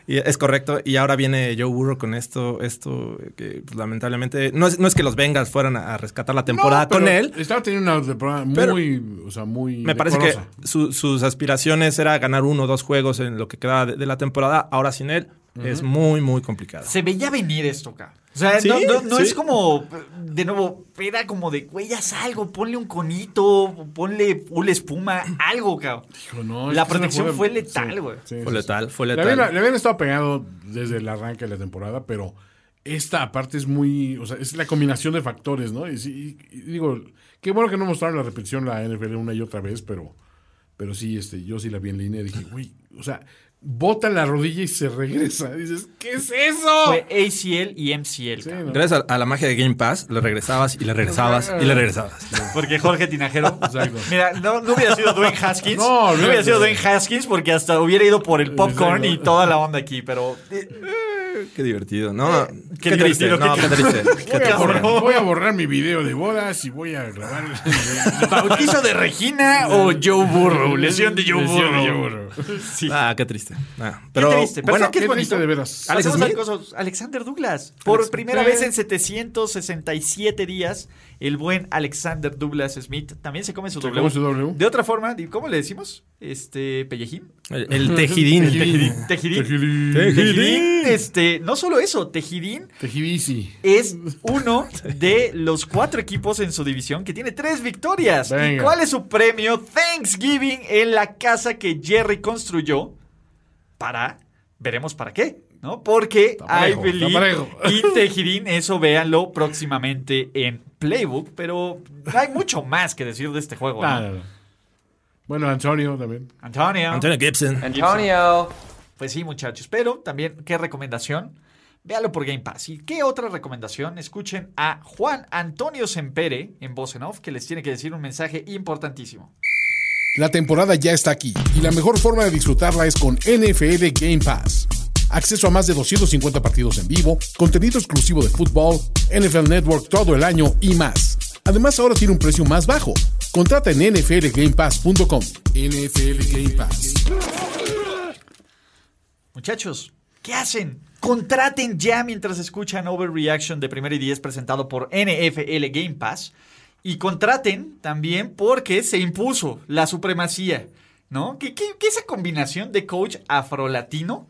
y es correcto. Y ahora viene Joe Burrow con esto, esto que pues, lamentablemente no es, no es que los Bengals fueran a, a rescatar la temporada No, pero con él. Estaba teniendo una temporada Pero- muy. o sea, muy. Me parece que su- sus aspiraciones era ganar uno o dos juegos en lo que quedaba de, de la temporada. Ahora sin él es muy, muy complicado. Se veía venir esto acá. O sea, Sí, no, no- no sí. es como, de nuevo, era como de, güey, haz algo, ponle un conito, ponle una espuma, algo, cabrón. Hijo, no, es La protección jugada- fue letal, güey. sí, Fue sí, letal, fue Le letal. habían, le habían estado pegado desde el arranque de la temporada, pero esta aparte es muy. O sea, es la combinación de factores, ¿no? Y, sí, y- y digo, qué bueno que no mostraron la repetición la NFL una y otra vez, pero. Pero sí, este, yo sí la vi en línea y dije, güey, o sea, bota la rodilla y se regresa. Dices, ¿qué es eso? Fue ACL y MCL, Sí. Gracias a, a la magia de Game Pass, le regresabas y le regresabas y le regresabas. Porque Jorge Tinajero. Exacto. Mira, no, no hubiera sido Dwayne Haskins. No, hubiera sido Dwayne Haskins porque hasta hubiera ido por el popcorn y toda la onda aquí, pero. eh, Qué divertido. No, qué divertido, No, qué- qué triste. Qué Voy a, triste. borrar, voy a borrar mi video de bodas y voy a grabar el ¿Bautizo de Regina o Joe Burrow? Lesión de Joe Burrow. Joe Burrow. Sí. Ah, qué triste. Ah, Qué pero triste, pero bueno, ¿sabes qué es Qué bonito? triste de veras. Alex Alexander Douglas. Por primera vez en 767 días, el buen Alexander Douglas Smith también se come su Se W. come su W. De otra forma, ¿cómo le decimos? Este, pellejín. el, el tejidín. Tejidín. Tejidín. Tejidín. Tejidín, Este, no solo eso, Tejidín Tejidisi. es uno de los cuatro equipos en su división que tiene tres victorias. ¿Y cuál es su premio? Thanksgiving en la casa que Jerry construyó para, veremos para qué, ¿no? Porque parejo, I believe y Tejirín, eso véanlo próximamente en Playbook, pero hay mucho más que decir de este juego, ¿no? No, no. Bueno, Antonio también. Antonio. Antonio Gibson. Antonio. Pues sí, muchachos. Pero también, ¿qué recomendación? Véalo por Game Pass. ¿Y qué otra recomendación? Escuchen a Juan Antonio Sempere en voz en off, que les tiene que decir un mensaje importantísimo. La temporada ya está aquí y la mejor forma de disfrutarla es con NFL Game Pass. Acceso a más de 250 partidos en vivo, contenido exclusivo de fútbol, NFL Network todo el año y más. Además ahora tiene un precio más bajo. Contrata en nflgamepass.com. NFL Game Pass. Muchachos, ¿qué hacen? Contraten ya mientras escuchan Overreaction de Primero y Diez presentado por NFL Game Pass. Y contraten también porque se impuso la supremacía, ¿no? ¿Qué, qué, qué esa combinación de coach afrolatino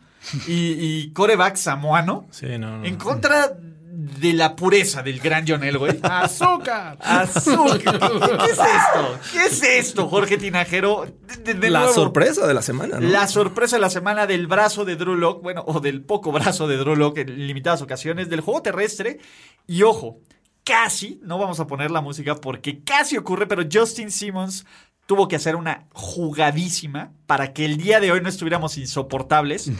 y, y coreback samoano Sí, no, no. en contra de la pureza del gran John Elway? ¡Azúcar! Azul. ¿Qué, qué es esto? ¿Qué es esto, Jorge Tinajero? De- de- de La nuevo. sorpresa de la semana, ¿no? La sorpresa de la semana del brazo de Drew Lock, bueno, o del poco brazo de Drew Lock en limitadas ocasiones, del juego terrestre. Y ojo, casi, no vamos a poner la música porque casi ocurre, pero Justin Simmons tuvo que hacer una jugadísima para que el día de hoy no estuviéramos insoportables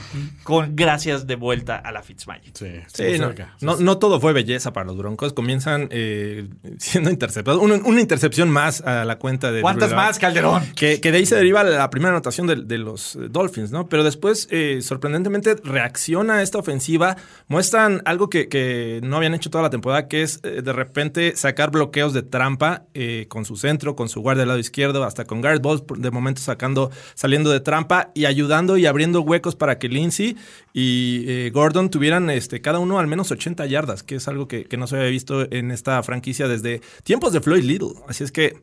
con gracias de vuelta a la Fitzmagic. Sí, Sí, no, no, no todo fue belleza para los Broncos. Comienzan eh, siendo interceptados. Una, una intercepción más a la cuenta de. ¿Cuántas más, Calderón? Que, que de ahí se deriva la primera anotación de, de los Dolphins, ¿no? Pero después, eh, sorprendentemente, reacciona esta ofensiva. Muestran algo que, que no habían hecho toda la temporada, que es eh, de repente sacar bloqueos de trampa eh, con su centro, con su guardia del lado izquierdo, hasta con guard balls, de momento sacando, saliendo de trampa y ayudando y abriendo huecos para que Lindsey y eh, Gordon tuvieran este, cada uno al menos 80 yardas, que es algo que, que no se había visto en esta franquicia desde tiempos de Floyd Little. Así es que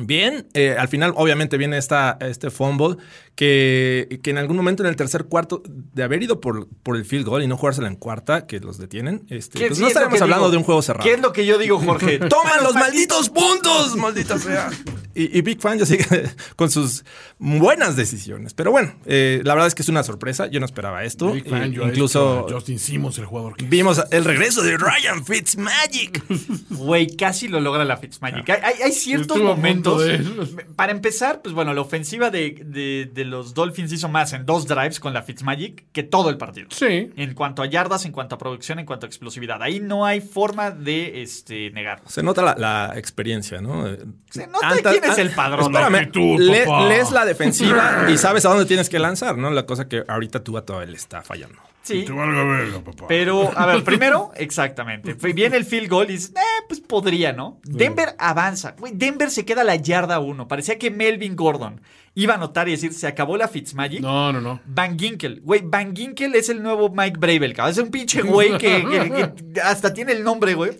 Bien, eh, al final obviamente viene esta, este fumble que, que en algún momento en el tercer cuarto de haber ido por, por el field goal y no jugársela en cuarta, que los detienen, este, ¿Qué- pues sí no es estaremos hablando digo? de un juego cerrado. ¿Qué es lo que yo digo, Jorge? ¡Toman los malditos puntos! ¡Maldita sea! Y, y Big Fan sigue con sus buenas decisiones. Pero bueno, eh, la verdad es que es una sorpresa. Yo no esperaba esto. Big fan, Eh, yo incluso Justin Simmons, el jugador que vimos el regreso de Ryan Fitzmagic. Güey, casi lo logra la Fitzmagic. Hay, hay- hay ciertos momentos. de- Para empezar, pues bueno, la ofensiva de, de- de los Dolphins hizo más en dos drives con la Fitzmagic que todo el partido. Sí. En cuanto a yardas, en cuanto a producción, en cuanto a explosividad. Ahí no hay forma de este, negarlo. Se nota la, la experiencia, ¿no? Se nota quién es el padrón. Espérame, La actitud, le- papá. lees la defensiva y sabes a dónde tienes que lanzar, ¿no? La cosa que ahorita Tua todavía le está fallando. Sí. Te valga verga, papá. Pero, a ver, primero, exactamente. Fue- Viene el field goal y dices, eh, pues podría, ¿no? Denver avanza. Güey, Denver se queda a la yarda uno. Parecía que Melvin Gordon iba a anotar y decir, se acabó la Fitzmagic. No, no, no. Van Ginkel, güey, Van Ginkel es el nuevo Mike Bravel, cabrón. Es un pinche güey que, que- que hasta tiene el nombre, güey.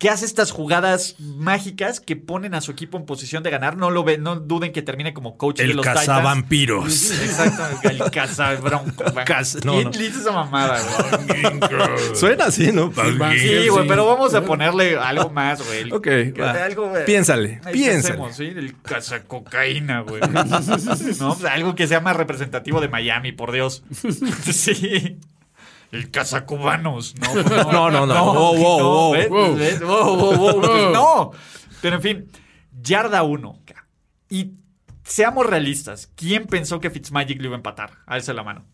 Que hace estas jugadas mágicas que ponen a su equipo en posición de ganar. No lo ven, no duden que termine como coach de los Titans. cazavampiros. Exacto, el cazabronco. Caz- no, ¿Quién no. le hizo esa mamada, güey? Suena así, ¿no? Sí, güey, pero vamos a ponerle algo más, güey. El- Ok, algo, güey. Piénsale, Ahí piénsale. pensemos, ¿sí? El cazacocaína, güey. no, algo que sea más representativo de Miami, por Dios. sí. El cazacubanos, no. No, no, no. Pues no. Pero en fin, yarda uno. Y seamos realistas. ¿Quién pensó que Fitzmagic le iba a empatar? Alza la mano.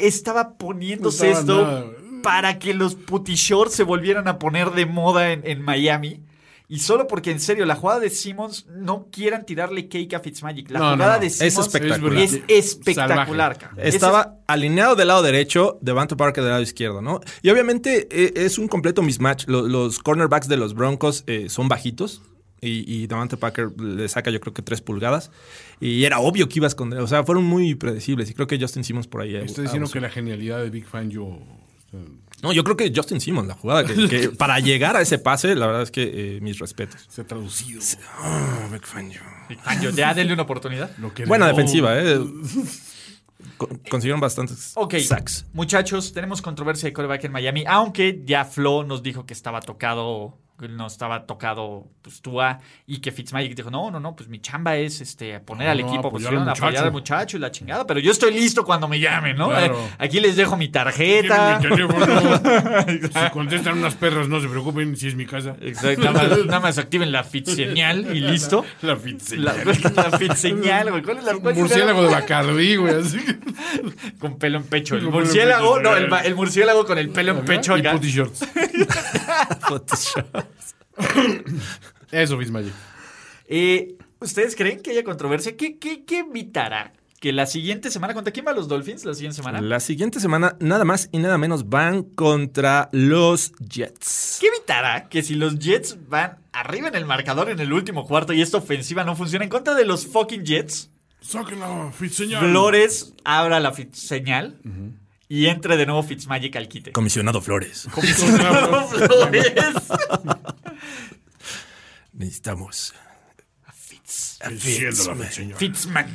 Estaba poniéndose No estaba esto nada, para que los puti shorts se volvieran a poner de moda en, en Miami. Y solo porque en serio la jugada de Simmons no quieran tirarle cake a Fitzmagic. La No, jugada no. de Es Simmons espectacular. es espectacular. Estaba alineado del lado derecho, Devante Parker del lado izquierdo, ¿no? Y obviamente eh, es un completo mismatch. Lo- Los, cornerbacks de los Broncos eh, son bajitos. Y, y Devante Parker le saca yo creo que tres pulgadas. Y era obvio que iba a esconder. O sea, fueron muy predecibles. Y creo que Justin Simmons por ahí. Está diciendo que la genialidad de Big Fan yo. No, yo creo que Justin Simmons, la jugada. Que, que para llegar a ese pase, la verdad es que eh, mis respetos. Se ha traducido. Oh, Fangio. Fangio, ya denle una oportunidad. Lo que Buena no- defensiva, ¿eh? Con- consiguieron bastantes Ok, sacks. muchachos, tenemos controversia de coreback en Miami, aunque ya Flo nos dijo que estaba tocado, no estaba tocado pues, Tua y que Fitzmagic dijo, no, no, no, pues mi chamba es este, poner al No, equipo, apoyar posición, al apoyar muchacho. al muchacho y la chingada, pero yo estoy listo cuando me llamen, ¿no? Claro. Eh, Aquí les dejo mi tarjeta. Mi si contestan unas perras, no se preocupen, si es mi casa. Exacto, nada más, nada más activen la fit señal y listo. La pizza. La, la fit señal, güey. ¿Cuál es la cuál Murciélago la- de Bacardí, güey. Así que. Con pelo en pecho. El murciélago, pecho, no, el, el murciélago con el pelo en pecho Y putty shorts. Eso, Fitzmagic. Eh, ¿Ustedes creen que haya controversia? ¿Qué, qué, qué evitará? Que la siguiente semana, ¿contra quién van los Dolphins la siguiente semana? La siguiente semana, nada más y nada menos, van contra los Jets. ¿Qué evitará que si los Jets van arriba en el marcador en el último cuarto y esta ofensiva no funciona en contra de los fucking Jets? Sáquenla, Fitzseñal. Flores abra la fit- señal y entre de nuevo Fitzmagic al quite. Comisionado Flores. Flores. Necesitamos Fitz. Enciéndala, Fitzseñal. Fitzman.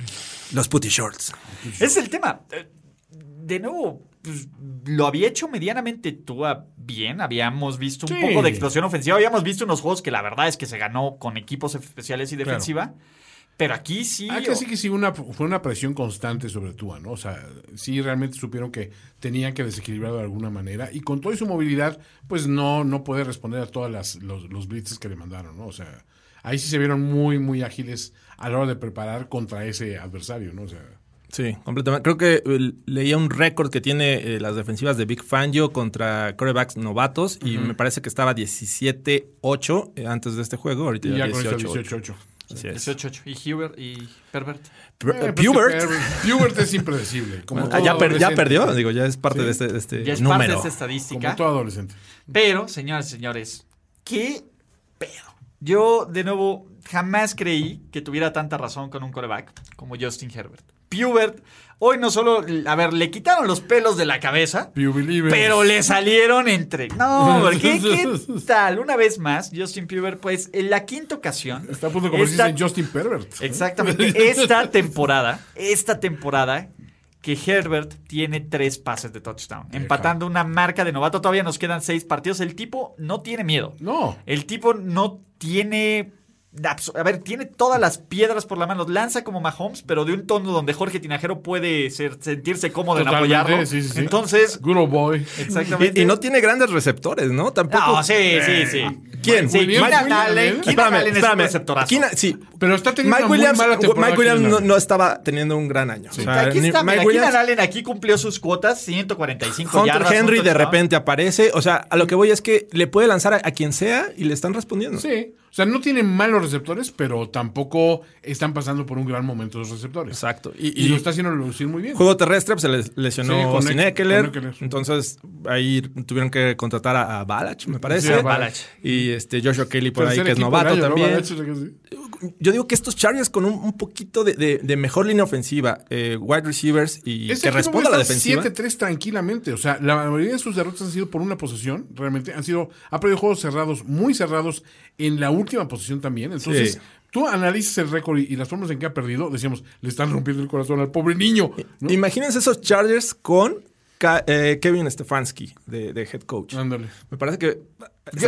los putty shorts. Es el tema. Eh, De nuevo, pues, lo había hecho medianamente Tua bien. Habíamos visto un Sí. poco de explosión ofensiva. Habíamos visto unos juegos que la verdad es que se ganó con equipos especiales y defensiva. Pero aquí sí. Ah, que sí que sí, una, fue una presión constante sobre Tua, ¿no? O sea, sí realmente supieron que tenían que desequilibrar de alguna manera y con toda su movilidad, pues no, no puede responder a todos los, los blitzes que le mandaron, ¿no? O sea, ahí sí se vieron muy, muy ágiles a la hora de preparar contra ese adversario, ¿no? O sea, Sí, completamente. Creo que leía un récord que tiene eh, las defensivas de Big Fangio contra corebacks novatos y me parece que estaba 17-8 eh, antes de este juego. Ahorita y ya ya con eso 18. 18-8. Así es. 18 Y Hubert y Pervert. Pr- Eh, eh, pues que Pubert. Per- Pubert es impredecible. Como Ah, todo ya, per- ya adolescente. perdió, digo, ya es parte Sí. de este, de este Ya es número. parte de esta Como estadística. todo adolescente. Pero, señoras y señores, ¿qué pedo? Yo, de nuevo, jamás creí que tuviera tanta razón con un coreback como Justin Herbert. Pubert, hoy no solo, a ver, le quitaron los pelos de la cabeza, pero le salieron entre. No, ¿qué, ¿qué tal? Una vez más, Justin Pubert, pues en la quinta ocasión. Está a punto de convertirse esta- en Justin Pervert. Exactamente. Esta temporada, esta temporada, que Herbert tiene tres pases de touchdown, empatando una marca de novato. Todavía nos quedan seis partidos. El tipo no tiene miedo. No. El tipo no tiene. A ver, tiene todas las piedras por la mano. Lanza como Mahomes, pero de un tono donde Jorge Tinajero puede ser- sentirse cómodo en apoyarlo. sí, sí, sí. Entonces, Good old boy. exactamente. Y, y no tiene grandes receptores, ¿no? Tampoco. No, sí, sí, sí. ¿Quién? Sí, Keenan Allen, ¿eh? Keenan Allen es un receptorazo. Keenan- sí. Pero está teniendo Mike una muy Williams, mala temporada. Mike Williams no, estaba teniendo un gran año. O sea, Aquí está, Mike Williams, Keenan Allen aquí cumplió sus cuotas, 145 Hunter yardas. Henry de repente aparece. O sea, a lo que voy es que le puede lanzar a, a quien sea y le están respondiendo. Sí. O sea, no tienen malos receptores, pero tampoco están pasando por un gran momento los receptores. Exacto. Y, Y, lo está haciendo lucir muy bien. juego terrestre pues, se les lesionó Sí, Eckler. Entonces ahí tuvieron que contratar a, a Balach, me parece. Sí, a Balach. Y este Joshua Kelly por ahí, que es novato también. Balach, sí. Yo digo que estos Chargers con un, un poquito de, de- de mejor línea ofensiva, eh, wide receivers y Este que responda a la defensiva. 7-3 tranquilamente. O sea, la mayoría de sus derrotas han sido por una posesión. Realmente han sido. Ha perdido juegos cerrados, muy cerrados en la última posición también. Entonces, Sí. tú analizas el récord y, y las formas en que ha perdido. Decíamos, le están rompiendo el corazón al pobre niño. ¿no? Imagínense esos Chargers con Ka- eh, Kevin Stefanski de, de head coach. Ándale. Me parece que.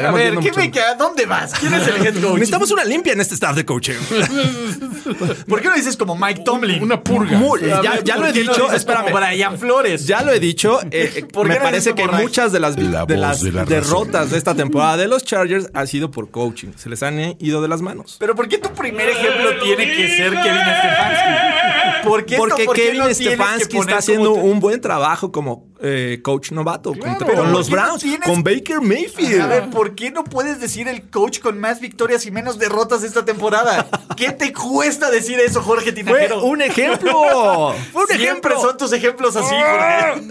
A ver, ¿qué me queda? ¿Dónde vas? ¿Quién es el head coach? Necesitamos una limpia en este staff de coaching. ¿Por qué no dices como Mike Tomlin? Una purga. Muy- ya, ver, ya ¿por lo he no dicho, dices espérame. como Brian Flores. Ya lo he dicho. eh, eh, ¿Por qué me no parece que muchas de las, La de voz las de la derrotas de esta temporada de los Chargers ha sido por coaching. Se les han eh, ido de las manos. Pero ¿por qué tu primer ejemplo tiene que ser Kevin Stefanski? ¿Por qué Porque por qué Kevin no Stefanski está haciendo un buen trabajo como eh, coach novato Claro. con, Pero con ¿por los Browns, tienes- con Baker Mayfield. A ver, ¿por qué no puedes decir el coach con más victorias y menos derrotas esta temporada? ¿Qué te cuesta decir eso, Jorge Fue Tinajero? un ejemplo. Fue un Siempre ejemplo. son tus ejemplos así, Jorge.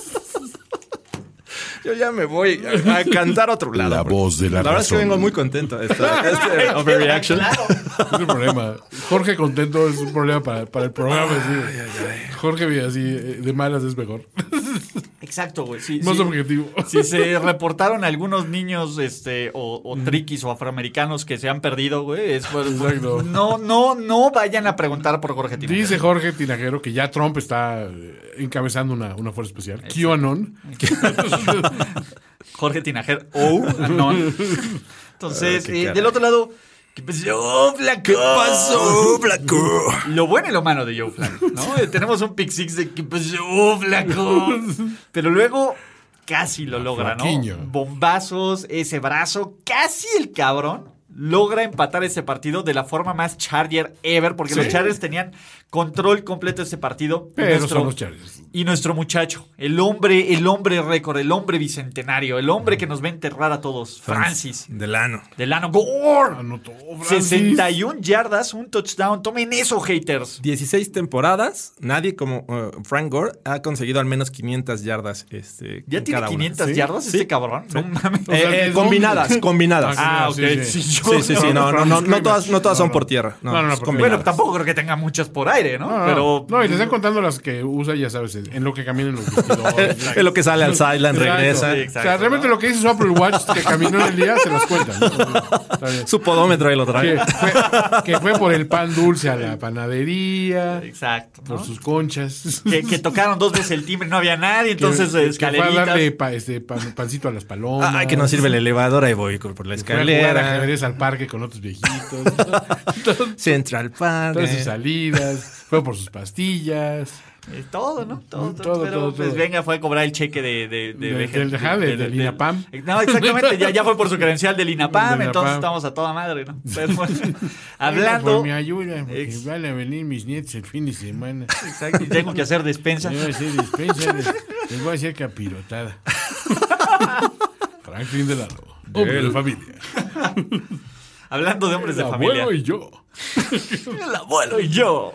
Yo ya me voy a, a cantar a otro lado. La porque voz de la verdad es que vengo muy contento. a Esta, a este overreaction. Es un problema. Jorge contento es un problema para, para el programa. sí. Jorge así de malas es mejor. Exacto, güey. Sí, Más sí. objetivo. Si se reportaron algunos niños este, o, o triquis o afroamericanos que se han perdido, güey, es por- Exacto. no, no, no vayan a preguntar por Jorge Tinajero. Dice Jorge Tinajero que ya Trump está eh, encabezando una, una fuerza especial. QAnon. Jorge Tinajero. Oh. Entonces, Ah, eh, del otro lado, ¿qué pasó, Flaco? ¿Qué pasó, Flaco? Lo bueno y lo malo de Joe Flaco, ¿no? Eh, Tenemos un pick six de ¿qué pasó, Flaco? Pero luego casi lo logra, ¿no? Bombazos, ese brazo, casi el cabrón logra empatar ese partido de la forma más Charger ever, porque Sí. los Chargers tenían control completo de ese partido. Y Pero nuestro- son los Chargers. y nuestro muchacho, el hombre, el hombre récord, el hombre bicentenario, el hombre que nos va a enterrar a todos, Francis, Delano. Delano Gore. Anotó Francis. 61 yardas, un touchdown. Tomen eso, haters. 16 temporadas, nadie como eh, Frank Gore ha conseguido al menos 500 yardas. Este, ¿Ya en tiene cada una. 500 Sí. yardas este cabrón? No mames. O sea, Eh, eh, combinadas, combinadas. Ah, ok. sí, Sí, sí. yo- Sí, sí, sí, no, no, no, no todas, no todas son por tierra. No. Bueno, tampoco creo que tenga muchas por aire, ¿no? No, no, Pero. no, y les están contando las que usa, ya sabes, en lo que camina en los vestidores. Es lo que sale al sideline, regresa. Sí, o sea, realmente ¿no? lo que dice su Apple Watch que caminó en el día se las cuentan. Su podómetro ahí lo Que trae. fue, que fue por el pan dulce a la panadería, Exacto. ¿no? por sus conchas. Que, que tocaron dos veces el timbre, no había nadie, entonces que, eh, que fue a escaleritas. darle pa- este, pan- pancito a las palomas. Ay, que no sirve el elevador, ahí voy por la Fue a jugar escalera. Al parque con otros viejitos. Central Park. Todas sus eh. salidas. Fue por sus pastillas. Eh, todo, ¿no? Todo, Mm, todo. todo, pero, todo, pues todo. venga, fue a cobrar el cheque de. de, de, De- del- de- INAPAM. No, exactamente, ya, ya fue por su credencial del INAPAM, entonces INAPAM. estamos a toda madre, ¿no? Pero, bueno, Por hablando. mi ayuda, porque Ex- van a venir mis nietos el fin de semana. Exacto, y tengo que hacer despensa. Voy a hacer despensa, les, les voy a hacer capirotada. Franklin Delano, hombre de familia. Hablando de hombres de El familia. abuelo y yo. El abuelo y yo.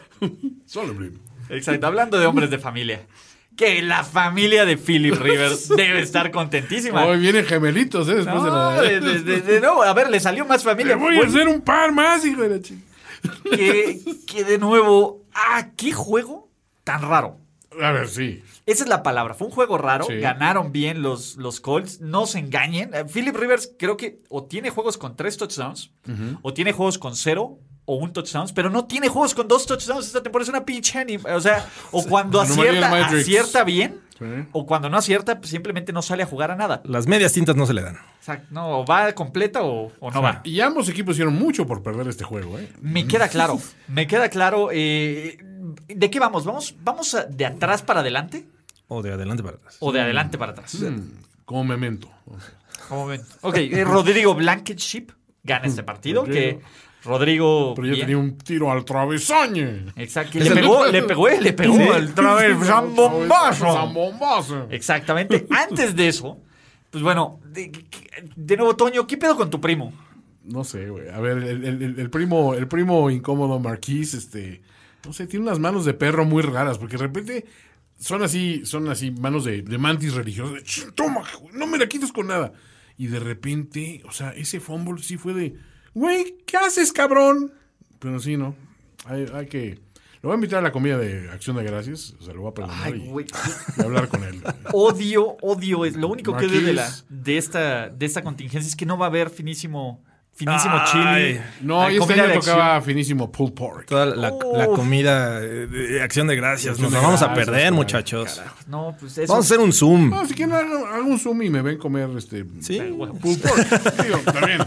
Solo primo. Exacto, hablando de hombres de familia. Que la familia de Philip Rivers debe estar contentísima. Hoy vienen gemelitos, ¿eh? Después de No, la. de, de- nuevo, a ver, le salió más Le familia. voy a hacer un par más, hijo de la chica. que, que de nuevo, ah, qué juego tan raro. A ver, sí. Esa es la palabra. Fue un juego raro. Sí. Ganaron bien los, los Colts. No se engañen. Eh, Philip Rivers creo que o tiene juegos con tres touchdowns, o tiene juegos con cero o un touchdown, pero no tiene juegos con dos touchdowns esta temporada. Es una pinche O sea, o cuando acierta, acierta bien, Sí. o cuando no acierta, pues, simplemente no sale a jugar a nada. Las medias tintas no se le dan. Exacto. No, o va completa o, o no va. Y ambos equipos hicieron mucho por perder este juego, ¿eh? Me queda claro. Me queda claro. eh, ¿De qué vamos? ¿Vamos, vamos a- de atrás para adelante O de adelante para atrás. o de adelante para atrás? Como memento. ¿Cómo ven? Ok, eh, Rodrigo Blankenship gana este partido. Rodrigo. Que Rodrigo. Pero yo bien. tenía un tiro al travesaño. Exacto. Le pegó, le pegó, le pegó el traves zambombazo. Zambombazo. Exactamente. Antes de eso, pues bueno, de, de nuevo, Toño, ¿qué pedo con tu primo? No sé, güey. A ver, el, el- primo, el primo incómodo Marquis, este, no sé, tiene unas manos de perro muy raras, porque de repente son así, son así manos de, de mantis religiosos. de, "Ch, Toma, no me la quites con nada. Y de repente, o sea, ese fumble sí fue de, güey, ¿qué haces, cabrón? Pero sí, no. Hay, hay que. Lo voy a invitar a la comida de Acción de Gracias. O sea, lo voy a perdonar Ay, y, hablar con él. Odio, odio. Es lo único que de, la, de, esta, de esta contingencia es que no va a haber finísimo, finísimo Ay. chili. No, Ay, y este año tocaba finísimo pulled pork. Toda la, comida eh, de acción de gracias. Acción Nos la vamos a perder, muchachos. No, pues eso. Vamos a hacer un Zoom. No, si quieren hago, hago un zoom y me ven comer este Sí. pulled pork. Digo, también.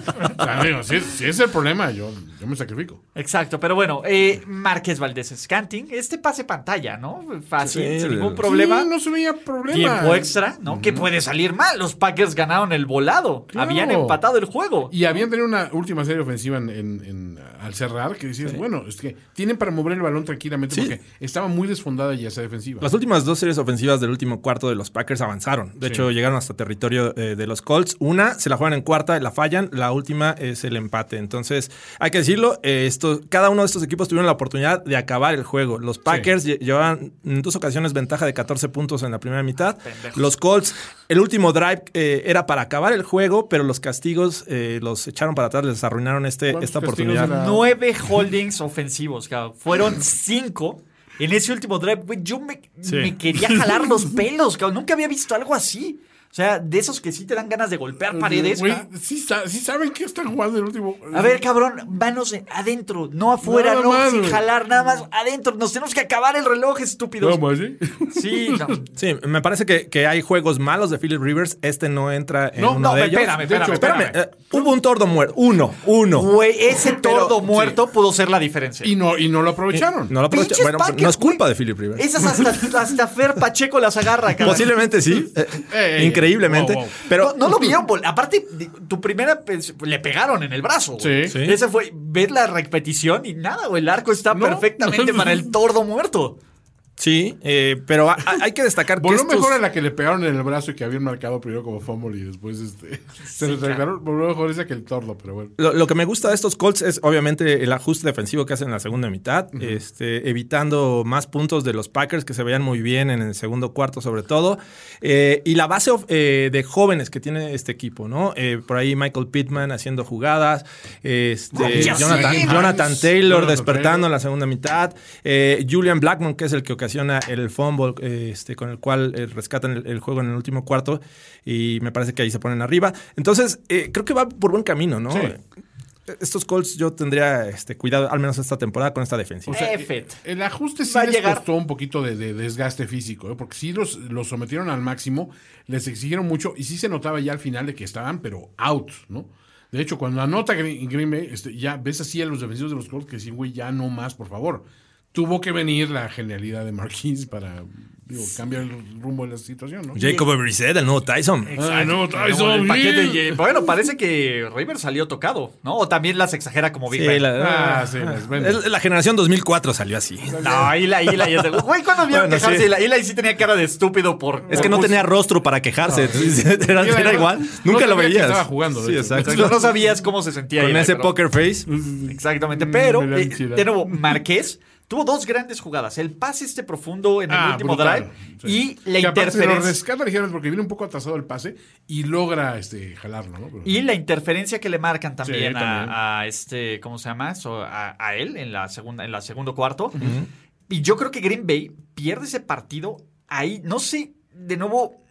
Digo, si, es- si es el problema, yo, yo me sacrifico. Exacto, pero bueno, eh, Márquez Valdés Scanting, este pase pantalla, ¿no? Fácil, Sí, sin ningún problema. Sí, no se veía problema. Tiempo extra, ¿no? ¿Qué puede salir mal? Los Packers ganaron el volado. Claro. Habían empatado el juego. Y habían tenido una última serie ofensiva en, al cerrar, que decías, bueno, es que tienen para mover el balón tranquilamente Sí. porque estaba muy desfondada ya esa defensiva. Las últimas dos series ofensivas del último cuarto de los Packers avanzaron. De hecho, llegaron hasta territorio eh, de los Colts. Una se la juegan en cuarta, la fallan. La última es el empate. Entonces, hay que decirlo, eh, esto, cada uno de estos equipos tuvieron la oportunidad de acabar el juego. Los Packers lle- llevaban en dos ocasiones ventaja de 14 puntos en la primera mitad. Los Colts, el último drive eh, era para acabar el juego, pero los castigos eh, los echaron para atrás, les arruinaron este, ¿Cuántos esta oportunidad. era? Nueve holdings ofensivos, cabrón. Fueron cinco. En ese último drive, güey, yo me, Sí. me quería jalar los pelos, cabrón. Nunca había visto algo así. O sea, de esos que sí te dan ganas de golpear paredes. Güey, sí, sa- sí saben que están jugando el último. A ver, cabrón, manos en- adentro, no afuera, Nada no más, sin jalar, nada más adentro. Nos tenemos que acabar el reloj, estúpidos. ¿Cómo así? Sí, no. Sí, me parece que, que hay juegos malos de Philip Rivers. Este no entra en No, uno no, de ellos. espérame, espérame, espérame. Espérame, eh, hubo un tordo muerto. Uno, uno. Güey, ese tordo muerto pudo ser la diferencia. Y no, y no lo aprovecharon. No lo aprovecha. Pinches Bueno, Packers, no es culpa de Philip Rivers. Esas hasta, hasta Fer Pacheco las agarra, cabrón. Posiblemente sí. eh, Ey, ey, increíblemente. wow, wow. Pero no, no lo vieron. Aparte, tu primera le pegaron en el brazo. Sí. Sí. Ese fue, ves la repetición y nada, güey. El arco está No. perfectamente para el tordo muerto. Sí, eh, pero a- a- hay que destacar que Voló estos- mejor a la que le pegaron en el brazo y que habían marcado primero como fumble y después este, se lo sacaron. Voló mejor esa que el tordo, pero bueno. Lo, lo que me gusta de estos Colts es obviamente el ajuste defensivo que hacen en la segunda mitad, este, evitando más puntos de los Packers que se veían muy bien en el segundo cuarto sobre todo, Eh, y la base of- eh, de jóvenes que tiene este equipo, ¿no? Eh, por ahí Michael Pittman haciendo jugadas, este, Jonathan, Taylor Jonathan despertando Taylor. en la segunda mitad, eh, Julian Blackmon que es el que ocasiona el fumble eh, este, con el cual eh, rescatan el, el juego en el último cuarto y me parece que ahí se ponen arriba. Entonces, eh, creo que va por buen camino, ¿no? Sí. Estos Colts yo tendría este, cuidado, al menos esta temporada, con esta defensiva. El ajuste sí Va a les llegar. costó un poquito de, de desgaste físico, ¿eh? porque sí los, los sometieron al máximo, les exigieron mucho y sí se notaba ya al final de que estaban, pero out, ¿no? De hecho, cuando anota Green, Green Bay, este, ya ves así a los defensivos de los Colts que dicen, güey, ya no más, por favor. Tuvo que venir la genialidad de Marquise para digo, cambiar el rumbo de la situación, ¿no? Jacob Brissett, el nuevo Tyson. Tyson, el paquete sí. y- bueno, parece que River salió tocado, ¿no? O también las exagera como Big Sí, Ben. la, Ah, sí, las vende. el- la generación 200004 salió así. No, Eli es de... Güey, ¿cuándo vieron Bueno, quejarse? sí. Eli? Eli sí tenía cara de estúpido por... Es que no tenía rostro para quejarse. era, Sí, era igual. no Nunca lo veías. estaba jugando, de Sí, hecho. exacto. Exacto, no sabías cómo se sentía Con ese pero- poker face. Exactamente, pero me da eh, de nuevo, Marqués tuvo dos grandes jugadas. El pase este profundo en el Ah, último brutal, drive sí. y la Que se lo interferencia. rescata ligeramente porque viene un poco atrasado el pase y logra este, jalarlo, ¿no? Pero- Y la interferencia que le marcan también, Sí, a, también. a este, ¿cómo se llama? So, a, a él en la segunda, en la segundo cuarto. Y yo creo que Green Bay pierde ese partido ahí. No sé, de nuevo,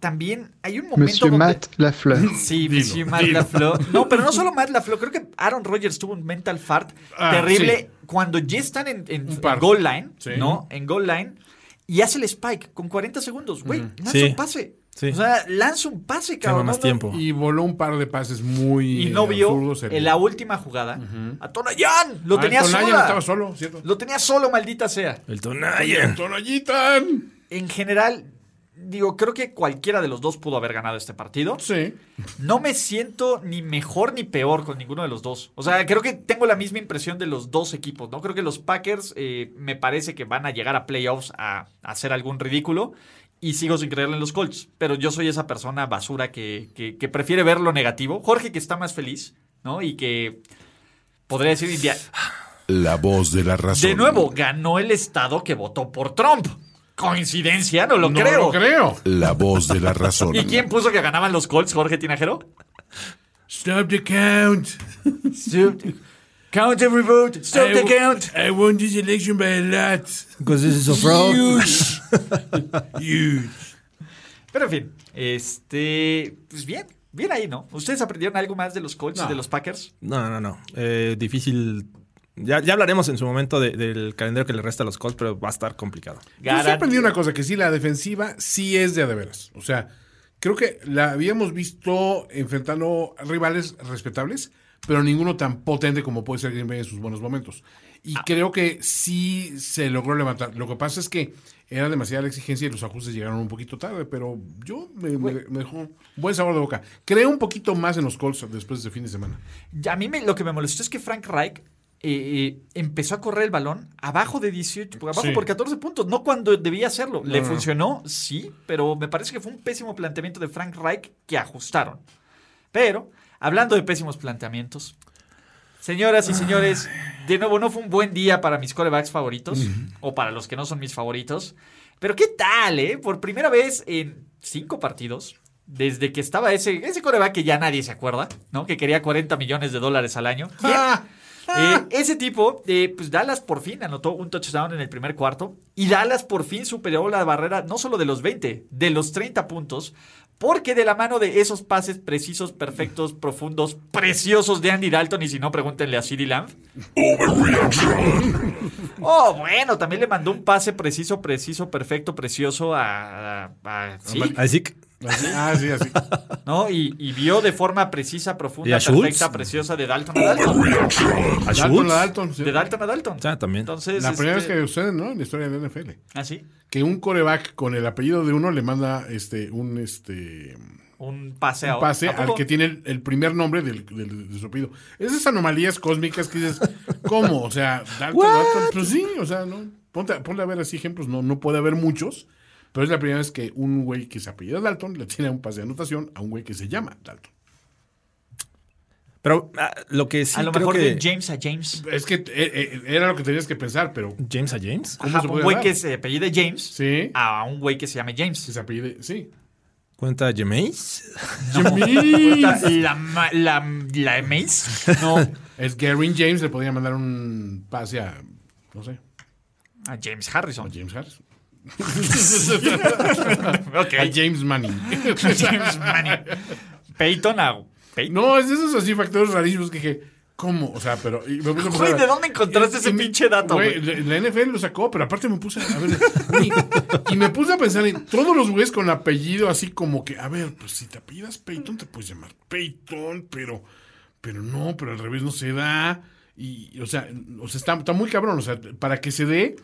también hay un momento Monsieur donde- Matt Lafleur. Sí, Dilo, Monsieur Matt dilo. LaFleur. No, pero no solo Matt LaFleur. Creo que Aaron Rodgers tuvo un mental fart Ah, terrible sí. cuando ya están en, en- en goal line, Sí. ¿no? En goal line. Y hace el spike con 40 segundos. Güey, lanza Sí. un pase. Sí. O sea, lanza un pase, cabrón. más tiempo. Y voló un par de pases muy Y no vio en la última jugada a Tonayan. Lo Ah, tenía Tonayan sola. estaba solo, ¿cierto? Lo tenía solo, maldita sea. El Tonayan. Tonayitan. En general, digo, creo que cualquiera de los dos pudo haber ganado este partido. Sí. No me siento ni mejor ni peor con ninguno de los dos. O sea, creo que tengo la misma impresión de los dos equipos, ¿no? Creo que los Packers eh, me parece que van a llegar a playoffs a, a hacer algún ridículo. Y sigo sin creerle en los Colts. Pero yo soy esa persona basura que, que- que prefiere ver lo negativo. Jorge que está más feliz, ¿no? Y que podría decir... "Ya, La voz de la razón. De nuevo, ganó el estado que votó por Trump. ¿Coincidencia? No lo no creo. lo creo. La voz de la razón. ¿Y quién puso que ganaban los Colts, Jorge Tinajero? Stop the count. Count every vote. Stop the count. I won this election by a lot. Because this is a fraud. Huge. Pero en fin, este. Pues bien, bien ahí, ¿no? ¿Ustedes aprendieron algo más de los Colts y No. de los Packers? No, no, no. Eh, difícil. Ya, ya hablaremos en su momento de- del calendario que le resta a los Colts, pero va a estar complicado. Yo sí aprendí una cosa, que sí, la defensiva sí es de a de veras. O sea, creo que la habíamos visto enfrentando rivales respetables, pero ninguno tan potente como puede ser Green Bay en sus buenos momentos. Y creo que sí se logró levantar. Lo que pasa es que era demasiada la exigencia y los ajustes llegaron un poquito tarde, pero yo me, me- me dejó buen sabor de boca. Creo un poquito más en los Colts después de fin de semana. Ya, A mí me- lo que me molestó es que Frank Reich eh, empezó a correr el balón abajo de 18, por- abajo Sí. por 14 puntos, no cuando debía hacerlo. ¿Le funcionó? Sí, pero me parece que fue un pésimo planteamiento de Frank Reich que ajustaron. Pero, hablando de pésimos planteamientos, señoras y señores, de nuevo no fue un buen día para mis corebacks favoritos, o para los que no son mis favoritos. Pero qué tal, ¿eh? Por primera vez en cinco partidos, desde que estaba ese, ese coreback que ya nadie se acuerda, ¿no? Que quería 40 millones de dólares al año. ¿Quién? Eh, ese tipo, eh, pues Dallas por fin anotó un touchdown en el primer cuarto y Dallas por fin superó la barrera no solo de los 20, de los 30 puntos, porque de la mano de esos pases precisos, perfectos, profundos, preciosos de Andy Dalton, y si no, pregúntenle a CeeDee Lamb. Oh, bueno, también le mandó un pase preciso, preciso, perfecto, precioso a... a- a- sí, Así que Así- ah, sí, así. ¿no? Y, y vio de forma precisa, ¿Y profunda, a Schultz? perfecta, preciosa de Dalton a Dalton. a Dalton, la Dalton. sí. De Dalton a Dalton. Ah, también. Entonces, La primera este- vez que sucede, ¿no? En la historia de la NFL. ¿Ah, sí? Que un coreback con el apellido de uno le manda este un este Un pase, a- un pase ¿a al que tiene el, el primer nombre del, del- de su apellido. Esas anomalías cósmicas que dices, ¿cómo? O sea, Dalton, Dalton, pues sí, o sea, no. Ponte, a- ponle a ver así ejemplos, no, no puede haber muchos, pero es la primera vez que un güey que se apellida Dalton le tiene un pase de anotación a un güey que se llama Dalton. Pero ah, lo que sí a lo creo mejor que... de James a James. Es que eh, eh, era lo que tenías que pensar, pero James a James. ¿Cómo Ajá, se un güey que se apellide James sí, a un güey que se llame James. que se apellide, sí. ¿Cuenta James? Puta, La, ma- la, la Mace. No. Es Gary James, le podría mandar un pase a, no sé, A James a Harrison. James Harris. Ok. A James Manning. James Manning. Peyton a Peyton. No, es esos así factores rarísimos que dije, ¿cómo? O sea, pero. y me puse a Güey, pensar- ¿de dónde encontraste ese me- pinche dato, Güey, güey? la la NFL lo sacó, pero aparte me puse a ver. y, y me puse a pensar en todos los güeyes con apellido así como que, a ver, pues si te apellidas Peyton, te puedes llamar Peyton, pero. Pero no, pero al revés no se da. Y, o sea, o sea está, está muy cabrón. O sea, para que se dé,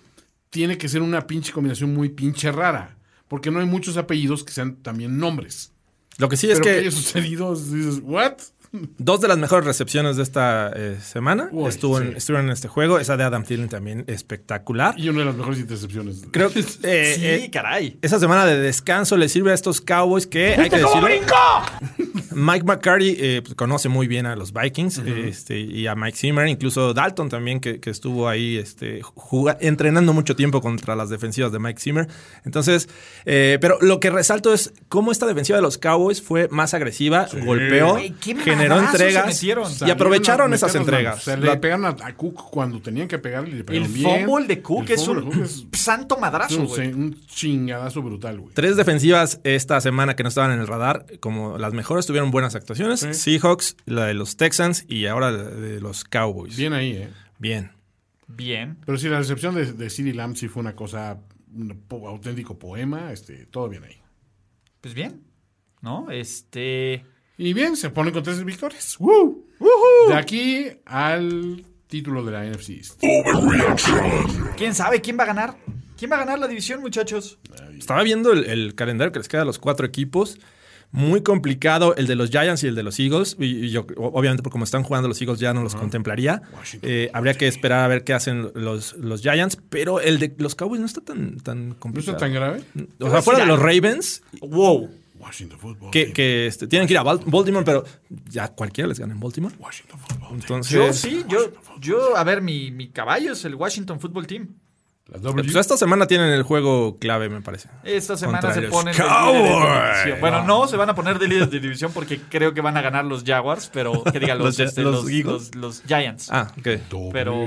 tiene que ser una pinche combinación muy pinche rara. Porque no hay muchos apellidos que sean también nombres. Lo que sí es que, que haya sucedido, dices, ¿what? Dos de las mejores recepciones de esta eh, semana Uy, estuvo en- sí. estuvieron en este juego. Esa de Adam Thielen también espectacular. Y una de las mejores intercepciones. Creo que eh, Sí, eh, caray. esa semana de descanso le sirve a estos Cowboys que hay que ¿Viste cómo decirlo. brincó? Mike McCarty eh, pues, conoce muy bien a los Vikings este, y a Mike Zimmer, incluso Dalton también, que, que estuvo ahí este, juga- entrenando mucho tiempo contra las defensivas de Mike Zimmer. Entonces, eh, pero lo que resalto es cómo esta defensiva de los Cowboys fue más agresiva, golpeó, qué generó se entregas metieron. y aprovecharon a esas entregas. manos. O sea, La- le pegan a, a Cook cuando tenían que pegarle y le El pegaron bien. fumble de Cook El es fumble un de Cook es santo madrazo, un, güey. un chingadazo brutal, güey. Tres defensivas esta semana que no estaban en el radar, como las mejores, tuvieron buenas actuaciones. Seahawks, la de los Texans y ahora la de los Cowboys. Bien ahí, ¿eh? Bien. Bien. Pero sí, la recepción de, de CeeDee Lamb sí fue una cosa, un po- auténtico poema, este, todo bien ahí. Pues bien. ¿No? Este. Y bien, se ponen con tres victorias. ¡Woo! De aquí al título de la NFC East. ¿Quién sabe quién va a ganar? ¿Quién va a ganar la división, muchachos? Estaba viendo el, el calendario que les queda a los cuatro equipos. Muy complicado el de los Giants y el de los Eagles. Y, y yo, obviamente, por como están jugando los Eagles, ya no los contemplaría. Eh, habría que esperar a ver qué hacen los, los Giants. Pero el de los Cowboys no está tan, tan ¿No complicado. está tan grave? O sea, fuera de los Ravens, Wow. Washington Football. que, este, tienen que ir a Bal- Baltimore, pero ya cualquiera les gana en Baltimore. Washington Football. Entonces, Yo sí, yo, yo, a ver, mi, mi caballo es el Washington Football Team. Pues esta semana tienen el juego clave, me parece. Esta semana Contra se ponen de división. Bueno, no, se van a poner de líderes de división porque creo que van a ganar los Jaguars, pero que digan los, Los- este, los Giants. Ah, ok. pero-.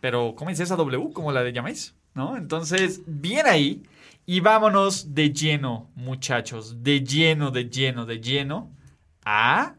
Pero, ¿cómo dice esa W? Como la de llaméis, ¿no? Entonces, bien ahí. Y vámonos de lleno, muchachos. De lleno, de lleno, de lleno a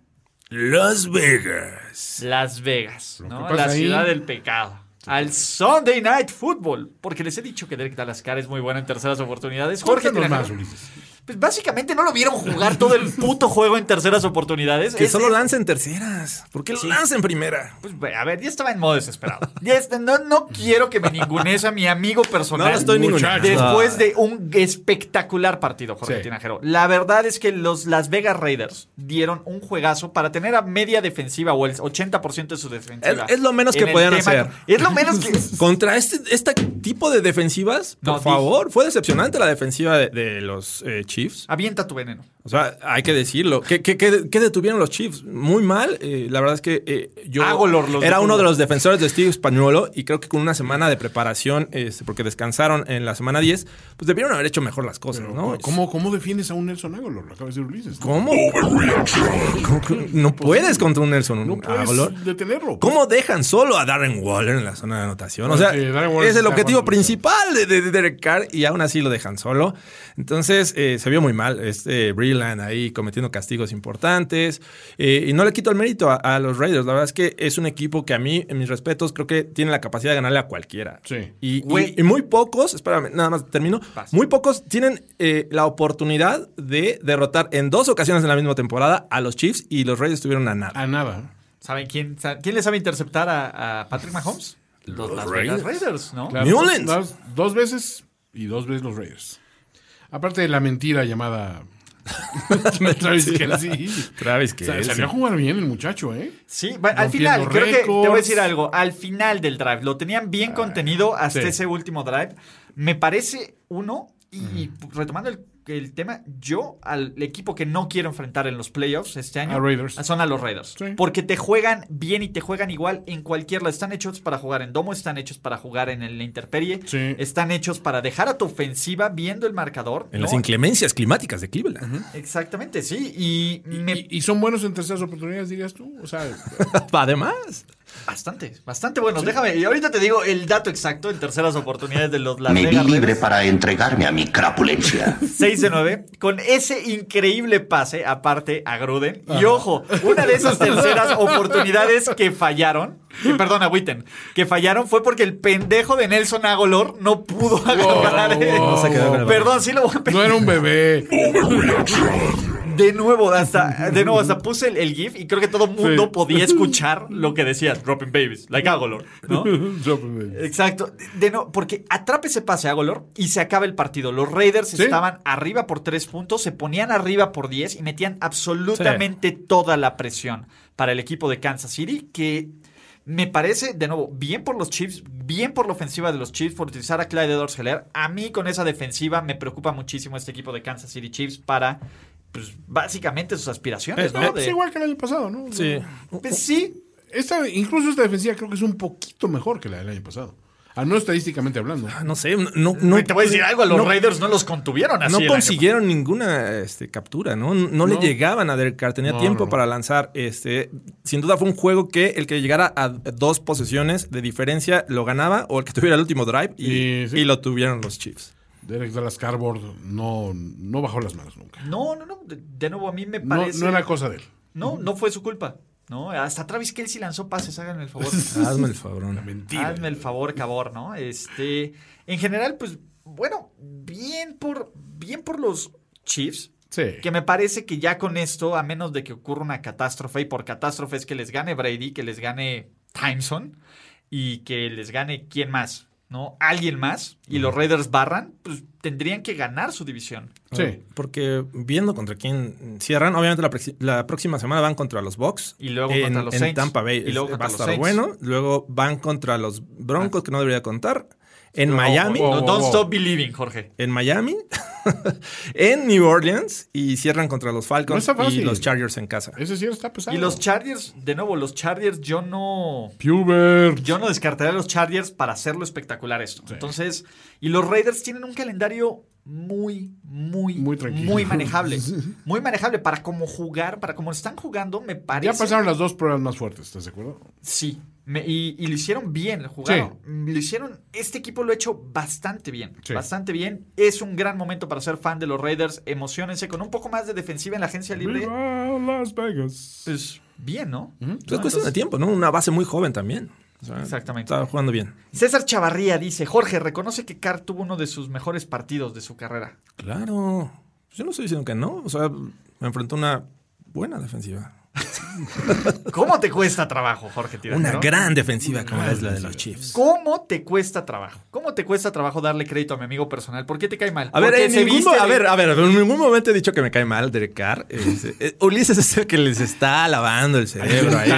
Las Vegas. Las Vegas, La ahí- ciudad del pecado. Al Sunday Night Football. Porque les he dicho que Derek Dalascar es muy bueno en terceras oportunidades. Jorge más, Ulises. Pues básicamente no lo vieron jugar todo el puto juego en terceras oportunidades. Que Es- solo es- lancen terceras. ¿Por qué lo lancen primera? Pues, a ver, ya estaba en modo desesperado. Ya está- no, no quiero que me ningunees a mi amigo personal. No lo estoy ninguneando. Después de un espectacular partido, Jorge Sí. Tinajero. La verdad es que los Las Vegas Raiders dieron un juegazo para tener a media defensiva o el 80% de su defensiva. Es- es lo menos en que podían hacer. Es lo menos que. Contra este, este tipo de defensivas, por No, favor, fue decepcionante la defensiva de, de los eh, Avienta tu veneno. O sea, hay que decirlo. ¿Qué, qué- qué- qué detuvieron los Chiefs? Muy mal. Eh, la verdad es que eh, yo Agolor los era uno de los defensores de Steve Españolo y creo que con una semana de preparación, este, porque descansaron en la semana 10, pues debieron haber hecho mejor las cosas, ¿no? ¿Cómo, ¿Cómo defiendes a un Nelson Aguilar? Lo acaba de decir Ulises. ¿Cómo? ¿Cómo que No puedes contra un Nelson No puedes Aguilar. detenerlo. ¿Cómo dejan solo a Darren Waller en la zona de anotación? O sea, Porque Darren Waller es el objetivo principal de, de- de Derek Carr y aún así lo dejan solo. Entonces, eh, se vio muy mal este Ahí cometiendo castigos importantes. Eh, y no le quito el mérito a, a los Raiders. La verdad es que es un equipo que a mí, en mis respetos, creo que tiene la capacidad de ganarle a cualquiera. Sí. Y, y- Güey. y muy pocos, espérame, nada más termino. Muy pocos tienen eh, la oportunidad de derrotar en dos ocasiones en la misma temporada a los Chiefs y los Raiders tuvieron a nada. A nada. ¿Saben quién, quién le sabe interceptar a, a Patrick Mahomes? Los, Las Vegas Raiders, ¿no? Claro. Dos, dos veces y dos veces los Raiders. Aparte de la mentira llamada Travis Kelsey. Travis Kelce. salió a jugar bien el muchacho, ¿eh? Sí, bueno, al final, creo que te voy a decir algo. Al final del drive, lo tenían bien contenido hasta sí. ese último drive. Me parece uno, y, y retomando el, el tema, yo al equipo que no quiero enfrentar en los playoffs este año A Raiders. son a los Raiders. Sí. Porque te juegan bien y te juegan igual en cualquier lado. Están hechos para jugar en domo, están hechos para jugar en el- la interperie, Sí. están hechos para dejar a tu ofensiva viendo el marcador. En ¿no? las inclemencias climáticas de Cleveland. Exactamente, sí. Y, me, Y, y son buenos en terceras oportunidades, dirías tú. O sea, Además. Bastante, bastante buenos. Déjame, y ahorita te digo el dato exacto en terceras oportunidades de los Las Me vi libre Raiders. para entregarme a mi crapulencia. 6 de 9, con ese increíble pase, aparte a Gruden. Y ojo, una de esas terceras oportunidades que fallaron, que, perdón, a Witten, que fallaron fue porque el pendejo de Nelson Agolor no pudo agarrar. el- No se quedó con el balón. Perdón, sí lo voy a no era un bebé. De nuevo, hasta, de nuevo, hasta puse el, el GIF y creo que todo el mundo Sí. podía escuchar lo que decía Dropping Babies, like Agolor, ¿no? Exacto. De, no, porque atrapa ese pase a Golor y se acaba el partido. Los Raiders Sí. estaban arriba por tres puntos, se ponían arriba por 10 y metían absolutamente toda la presión para el equipo de Kansas City, que me parece, de nuevo, bien por los Chiefs, bien por la ofensiva de los Chiefs, por utilizar a Clyde edwards Heller. A mí con esa defensiva me preocupa muchísimo este equipo de Kansas City Chiefs para, pues, básicamente sus aspiraciones, ¿no? Es De- igual que el año pasado, ¿no? Sí. pues sí, Esta, incluso esta defensiva creo que es un poquito mejor que la del año pasado. Al menos estadísticamente hablando. No sé, no, no, no- te voy a decir algo, a los no- Raiders no los contuvieron así. No año consiguieron ninguna este, captura, ¿no? No, le llegaban a Derek Carr, tenía No, tiempo no. para lanzar. Este, sin duda fue un juego que el que llegara a dos posesiones de diferencia lo ganaba o el que tuviera el último drive y, Y sí. y lo tuvieron los Chiefs. Derek Dallas Cardboard no, no bajó las manos nunca. No, no, no. De, de nuevo, a mí me parece. no era cosa de él. No, no fue su culpa. No, hasta Travis Kelsey lanzó pases, háganme el favor. Hazme el favor. ¿no? Mentira. Hazme el favor, cabor, ¿no? Este. En general, pues, bueno, bien por. Bien por los Chiefs. Sí. Que me parece que ya con esto, a menos de que ocurra una catástrofe, y por catástrofe es que les gane Brady, que les gane Timeson, y que les gane quién más, ¿no? Alguien más, y los Raiders barran, pues tendrían que ganar su división. Sí. Porque viendo contra quién cierran, obviamente la, la próxima semana van contra los Bucks. Y luego en, contra los en Saints. Tampa Bay. Y luego va a estar Saints. bueno. Luego van contra los Broncos, que no debería contar. En Miami. No, don't stop believing, Jorge. En Miami. en New Orleans. Y cierran contra los No Falcons y los Chargers en casa. Ese sí está pesado. Y los Chargers, de nuevo, los Chargers, yo no. Pubert. Yo no descartaría a los Chargers para hacerlo espectacular esto. Entonces, y los Raiders tienen un calendario muy, muy, Muy tranquilo. muy manejable. Muy manejable para cómo jugar, para cómo están jugando, me parece. Ya pasaron las dos pruebas más fuertes, ¿estás de acuerdo? Sí. Me- y, y lo hicieron bien, jugaron. Lo hicieron. Este equipo lo ha hecho bastante bien. Sí. Bastante bien. Es un gran momento para ser fan de los Raiders. Emocionense con un poco más de defensiva en la agencia libre. Viva Las Vegas. Pues bien, ¿no? Pues es cuestión de tiempo, ¿no? Una base muy joven también. O sea, Exactamente. Estaba jugando bien. César Chavarría dice, Jorge, reconoce que Carr tuvo uno de sus mejores partidos de su carrera. Claro. Yo no estoy diciendo que no. O sea, me enfrentó a una buena defensiva. ¿Cómo te cuesta trabajo, Jorge Tirantero? Una gran defensiva como es la de los Chiefs. ¿Cómo te cuesta trabajo? ¿Cómo te cuesta trabajo darle crédito a mi amigo personal? ¿Por qué te cae mal? A ver, en ningún, a de- ver, a ver, en ningún momento he dicho que me cae mal Derek Carr. Es- eh, Ulises es el que les está lavando el cerebro ahí.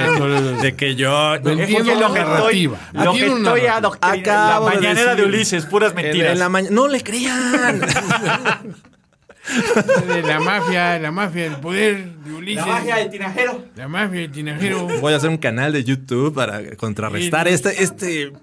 de que yo... Es Entiendo porque la lo que estoy, lo que estoy adoctrinando. La de mañanera de, decir- Ulises, puras En, mentiras. en la mañana... ¡No le crean! De la mafia, la mafia del poder de Ulises. La magia del tinajero. La mafia del tinajero. Voy a hacer un canal de YouTube para contrarrestar Sí. este... este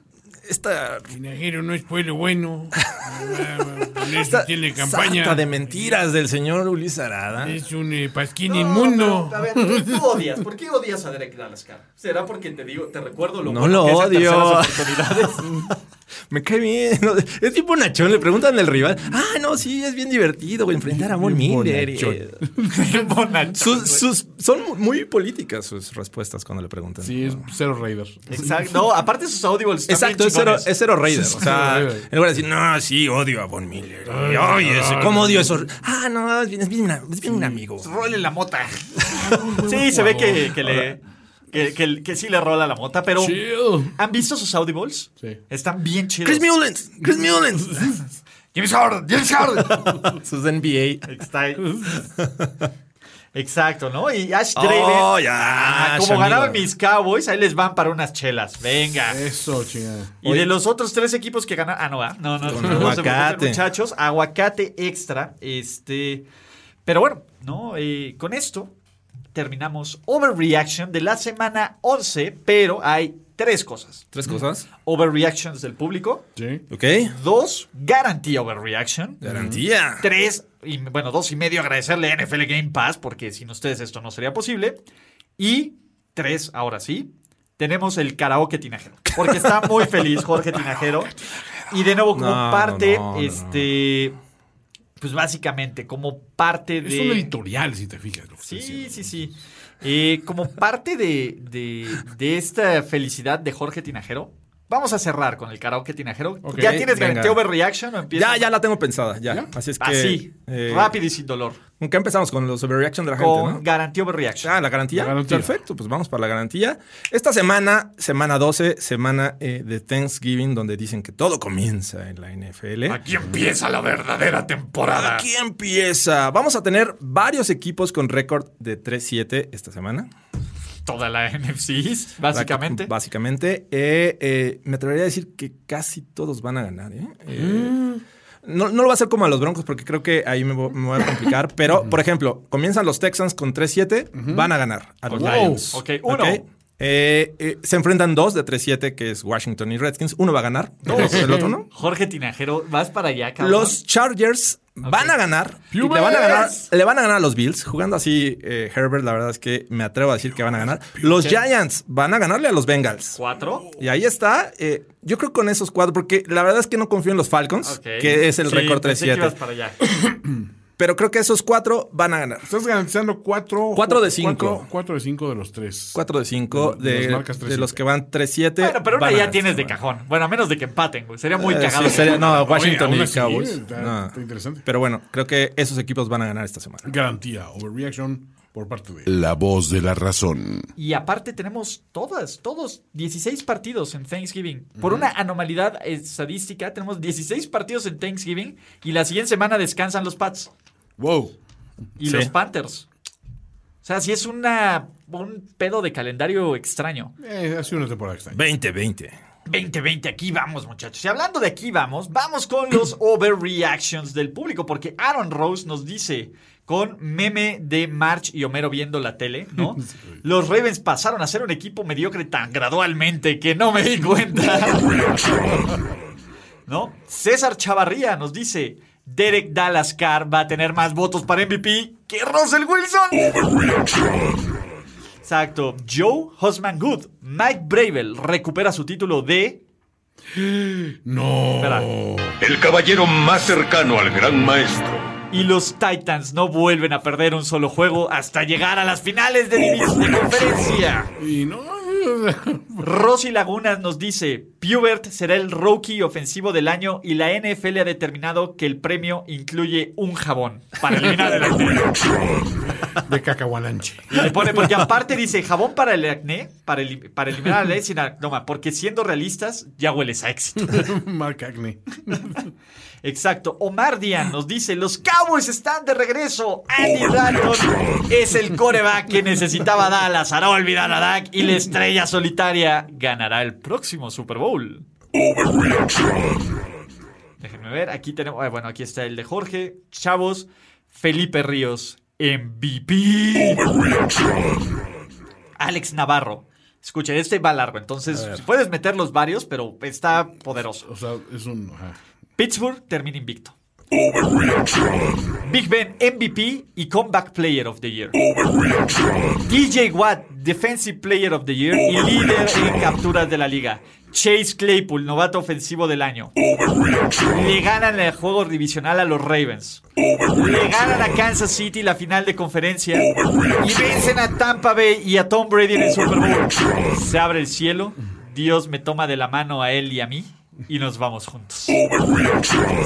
esta... Tinajero no es pueblo bueno. Esta tiene campaña. sarta de mentiras del señor Ulises Arada. Es un eh, pasquín No, inmundo. pero, a ver, ¿tú odias? ¿Por qué odias a Derek Dallascar? ¿Será porque te digo, te recuerdo lo No bueno lo que es en odio. terceras oportunidades? Me cae bien. no, Es tipo Nachón, le preguntan del rival. Ah, no, sí, es bien divertido güey, enfrentar a Von Miller. Bonachón, Sus, sus- son muy políticas sus respuestas cuando le preguntan. Sí, es cero Raider. Exacto. No, aparte sus audibles Exacto, es cero, es cero Raider. O sea, en lugar de decir, no, sí, odio a Von Miller. y, Oye, ese, ¿cómo odio eso? Ah, no, es bien, es bien, una- es bien un amigo. Role la mota. sí, se ve que, que le. Que, que- que sí le rola la mota, pero. Chill. ¿Han visto sus audibles? Sí. Están bien chidos. Chris Mullins, Chris Mullins. James Harden, James Harden. Sus NBA. Exacto, ¿no? Y Ash Oh, Draven. ya, ah, como ganaban mis Cowboys, ahí les van para unas chelas. Venga. Eso, chingada. Y de los otros tres equipos que ganaron. Ah, no, ¿ah? no, no, Con no, no se preocupen, aguacate. muchachos. Aguacate extra. Este. Pero bueno, ¿no? Eh, con esto terminamos Overreaction de la semana 11. Pero hay tres cosas: Tres cosas. Overreactions del público. Sí. Ok. Dos, Guarantee Overreaction. Garantía. Tres, y bueno, dos y medio agradecerle a NFL Game Pass, porque sin ustedes esto no sería posible. Y tres, ahora sí, tenemos el karaoke tinajero. Porque está muy feliz Jorge Tinajero. Y de nuevo, como No, parte, no, no, este. Pues básicamente, como parte de. Es un editorial, si te fijas. lo que Sí, diciendo. sí, sí. Eh, como parte de, de- de esta felicidad de Jorge Tinajero, vamos a cerrar con el karaoke tinajero. Ok, ¿Ya tienes garantía overreaction o empiezas? Ya, ya la tengo pensada, ya. ¿Ya? Así es que. Así, eh, rápido y sin dolor. ¿Con qué empezamos? Con los overreaction de la gente, Con ¿no? garantía overreaction. Ah, la garantía. La garantía. Perfecto, pues vamos para la garantía. Esta semana, semana 12, semana eh, de Thanksgiving, donde dicen que todo comienza en la NFL. Aquí empieza la verdadera temporada. Aquí empieza. Vamos a tener varios equipos con récord de 3-7 esta semana. Toda la NFC, básicamente. Básicamente. Eh, eh, me atrevería a decir que casi todos van a ganar. ¿eh? Eh, Mm. No, no lo va a hacer como a los Broncos porque creo que ahí me, vo- me voy a complicar. Pero, por ejemplo, comienzan los Texans con 3-7, van a ganar a los Wow. Lions. Ok, uno. Eh, eh, se enfrentan dos de 3-7, que es Washington y Redskins. Uno va a ganar, otro- el otro no. Jorge Tinajero, vas para allá, cabrón. Los Chargers van a ganar. y le, van a ganar le van a ganar a los Bills. Jugando así, eh, Herbert, la verdad es que me atrevo a decir que van a ganar. Los Giants van a ganarle a los Bengals. ¿Cuatro? Y ahí está. eh, yo creo con esos cuatro, porque la verdad es que no confío en los Falcons, Ok. que es el Sí, récord pensé que ibas 3-7. para allá. Pero creo que esos cuatro van a ganar. Estás garantizando cuatro. Cuatro de cinco. Cuatro, cuatro de cinco de los tres. 4 de 5 Los de, de 3-7. los que van 3-7. Bueno, pero una ya ganar tienes de cajón. Bueno, a menos de que empaten, güey. Sería muy Eh, cagado. sí, sería- no, Washington aún y Cowboys. está- No. está interesante. Pero bueno, creo que esos equipos van a ganar esta semana. Garantía, overreaction por parte de. La voz de la razón. Y aparte tenemos todas, todos, 16 partidos en Thanksgiving. Por una anomalidad estadística, tenemos 16 partidos en Thanksgiving y la siguiente semana descansan los Pats Wow. y Sí. los Panthers. O sea, sí es una, un pedo de calendario extraño. Eh, ha sido una temporada extraña. 20-20. 2020, aquí vamos, muchachos. Y hablando de aquí vamos, vamos con los overreactions del público, porque Aaron Rose nos dice, con meme de March y Homero viendo la tele, ¿no? Los Ravens pasaron a ser un equipo mediocre tan gradualmente que no me di cuenta. ¿No? César Chavarría nos dice, Derek Dallas Carr va a tener más votos para MVP que Russell Wilson. Exacto. Joe Hosman Good. Mike Bravel recupera su título de. No. Espera. El caballero más cercano al gran maestro. Y los Titans no vuelven a perder un solo juego hasta llegar a las finales de, de conferencia. Y no. Rosy Lagunas nos dice, Pubert será el rookie ofensivo del año y la NFL ha determinado que el premio incluye un jabón para eliminar el. De cacahualanche. Y le pone, porque aparte dice, jabón para el acné, para, eli- para eliminar el acné sin aroma, porque siendo realistas, ya hueles a éxito. Mark Acne. Exacto. Omar Díaz nos dice, los Cowboys están de regreso. Andy Dalton es el coreback que necesitaba Dallas. Hará olvidar a Dak y la estrella solitaria ganará el próximo Super Bowl. Déjenme ver, aquí tenemos, bueno, aquí está el de Jorge. Chavos, Felipe Ríos, MVP. Alex Navarro. Escucha, este va largo, entonces puedes meter los varios, pero está poderoso. O sea, es un. Pittsburgh termina invicto. Big Ben MVP y Comeback Player of the Year. DJ Watt Defensive Player of the Year y líder en capturas de la liga. Chase Claypool, novato ofensivo del año. Le ganan el juego divisional a los Ravens. Le ganan a Kansas City la final de conferencia. Y vencen a Tampa Bay y a Tom Brady en el Super Bowl. Se abre el cielo. Dios me toma de la mano a él y a mí. Y nos vamos juntos.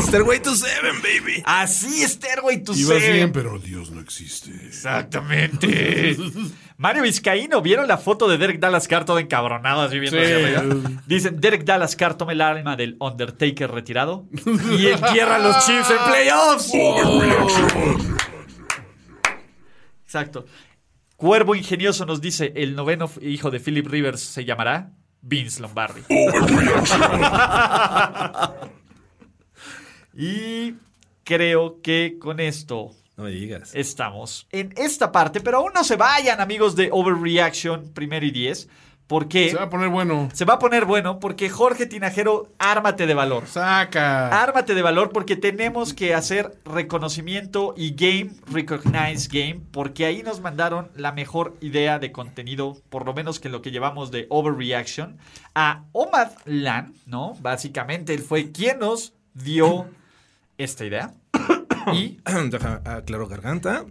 Stairway to Seven, baby. Así Stairway to Ibas Seven. bien, pero Dios no existe. Exactamente. Mario Vizcaíno, ¿vieron la foto de Derek Dallas Carr todo encabronado así viendo hacia arriba? Dicen, Derek Dallas Carr toma el alma del Undertaker retirado y entierra a los Chiefs en playoffs. Exacto. Cuervo Ingenioso nos dice, el noveno hijo de Philip Rivers se llamará Vince Lombardi. y creo que con esto No me digas. estamos en esta parte, pero aún no se vayan, amigos de Overreaction primero y diez, porque Se va a poner bueno. se va a poner bueno, porque Jorge Tinajero, ármate de valor. Saca. Ármate de valor porque tenemos que hacer reconocimiento y game, recognize game, porque ahí nos mandaron la mejor idea de contenido, por lo menos que lo que llevamos de Overreaction, a Omad Lan, ¿no? Básicamente él fue quien nos dio esta idea. Y Deja aclaro garganta.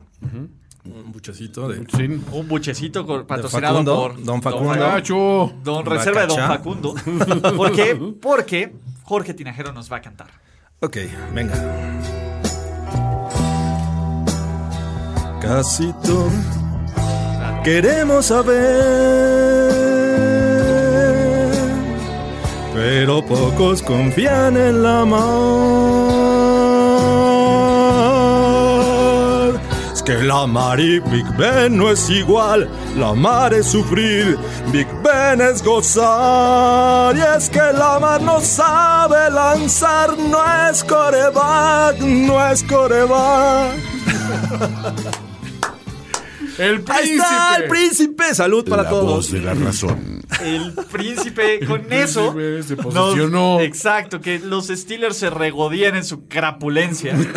Un buchecito de. Sí. un buchecito co- patrocinado Facundo, por Don Facundo. Gacho. Don Reserva de Don. Facundo. ¿Por qué? Porque Jorge Tinajero nos va a cantar. Ok, venga. Casito, queremos saber, pero pocos confían en la mar. Es que la mar y Big Ben no es igual, la mar es sufrir, Big Ben es gozar. Y es que la mar no sabe lanzar, no es coreback, no es coreback. El príncipe. Ahí está el príncipe, salud para la todos. voz de la razón. El príncipe con eso príncipe se nos- posicionó. exacto, que los Steelers se regodían en su crapulencia.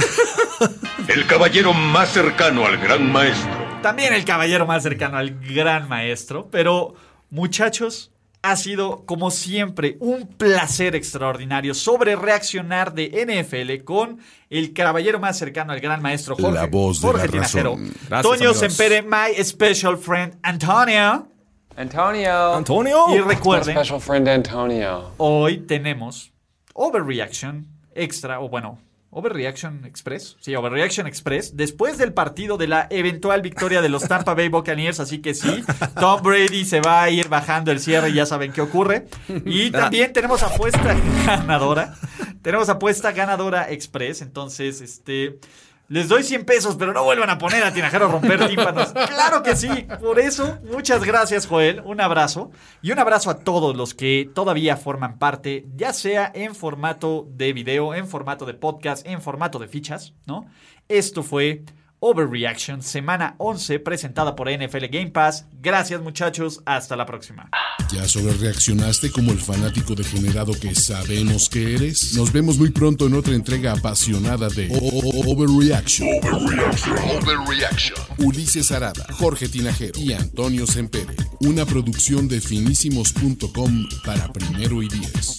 El caballero más cercano al gran maestro. También el caballero más cercano al gran maestro. Pero, muchachos, ha sido, como siempre, un placer extraordinario sobre reaccionar de NFL con el caballero más cercano al gran maestro Jorge. La voz de Jorge la Tinajero. razón. Gracias, Toño amigos. Sempere, my special friend Antonio. Antonio. Antonio. Y My recuerden, special friend Antonio. hoy tenemos Overreaction Extra, o bueno, Overreaction Express. Sí, Overreaction Express. Después del partido de la eventual victoria de los Tampa Bay Buccaneers. Así que sí, Tom Brady se va a ir bajando el cierre y ya saben qué ocurre. Y también tenemos apuesta ganadora. Tenemos apuesta ganadora Express. Entonces, este. Les doy 100 pesos, pero no vuelvan a poner a Tinajero a romper tímpanos. Claro que sí. Por eso, muchas gracias, Joel. Un abrazo. Y un abrazo a todos los que todavía forman parte, ya sea en formato de video, en formato de podcast, en formato de fichas, ¿no? Esto fue Overreaction, semana 11, presentada por NFL Game Pass. Gracias, muchachos. Hasta la próxima. ¿Ya sobre reaccionaste como el fanático degenerado que sabemos que eres? Nos vemos muy pronto en otra entrega apasionada de O- O- O- Overreaction. Overreaction. Ulises Arada, Jorge Tinajero y Antonio Sempere. Una producción de finísimos.com para primero y diez.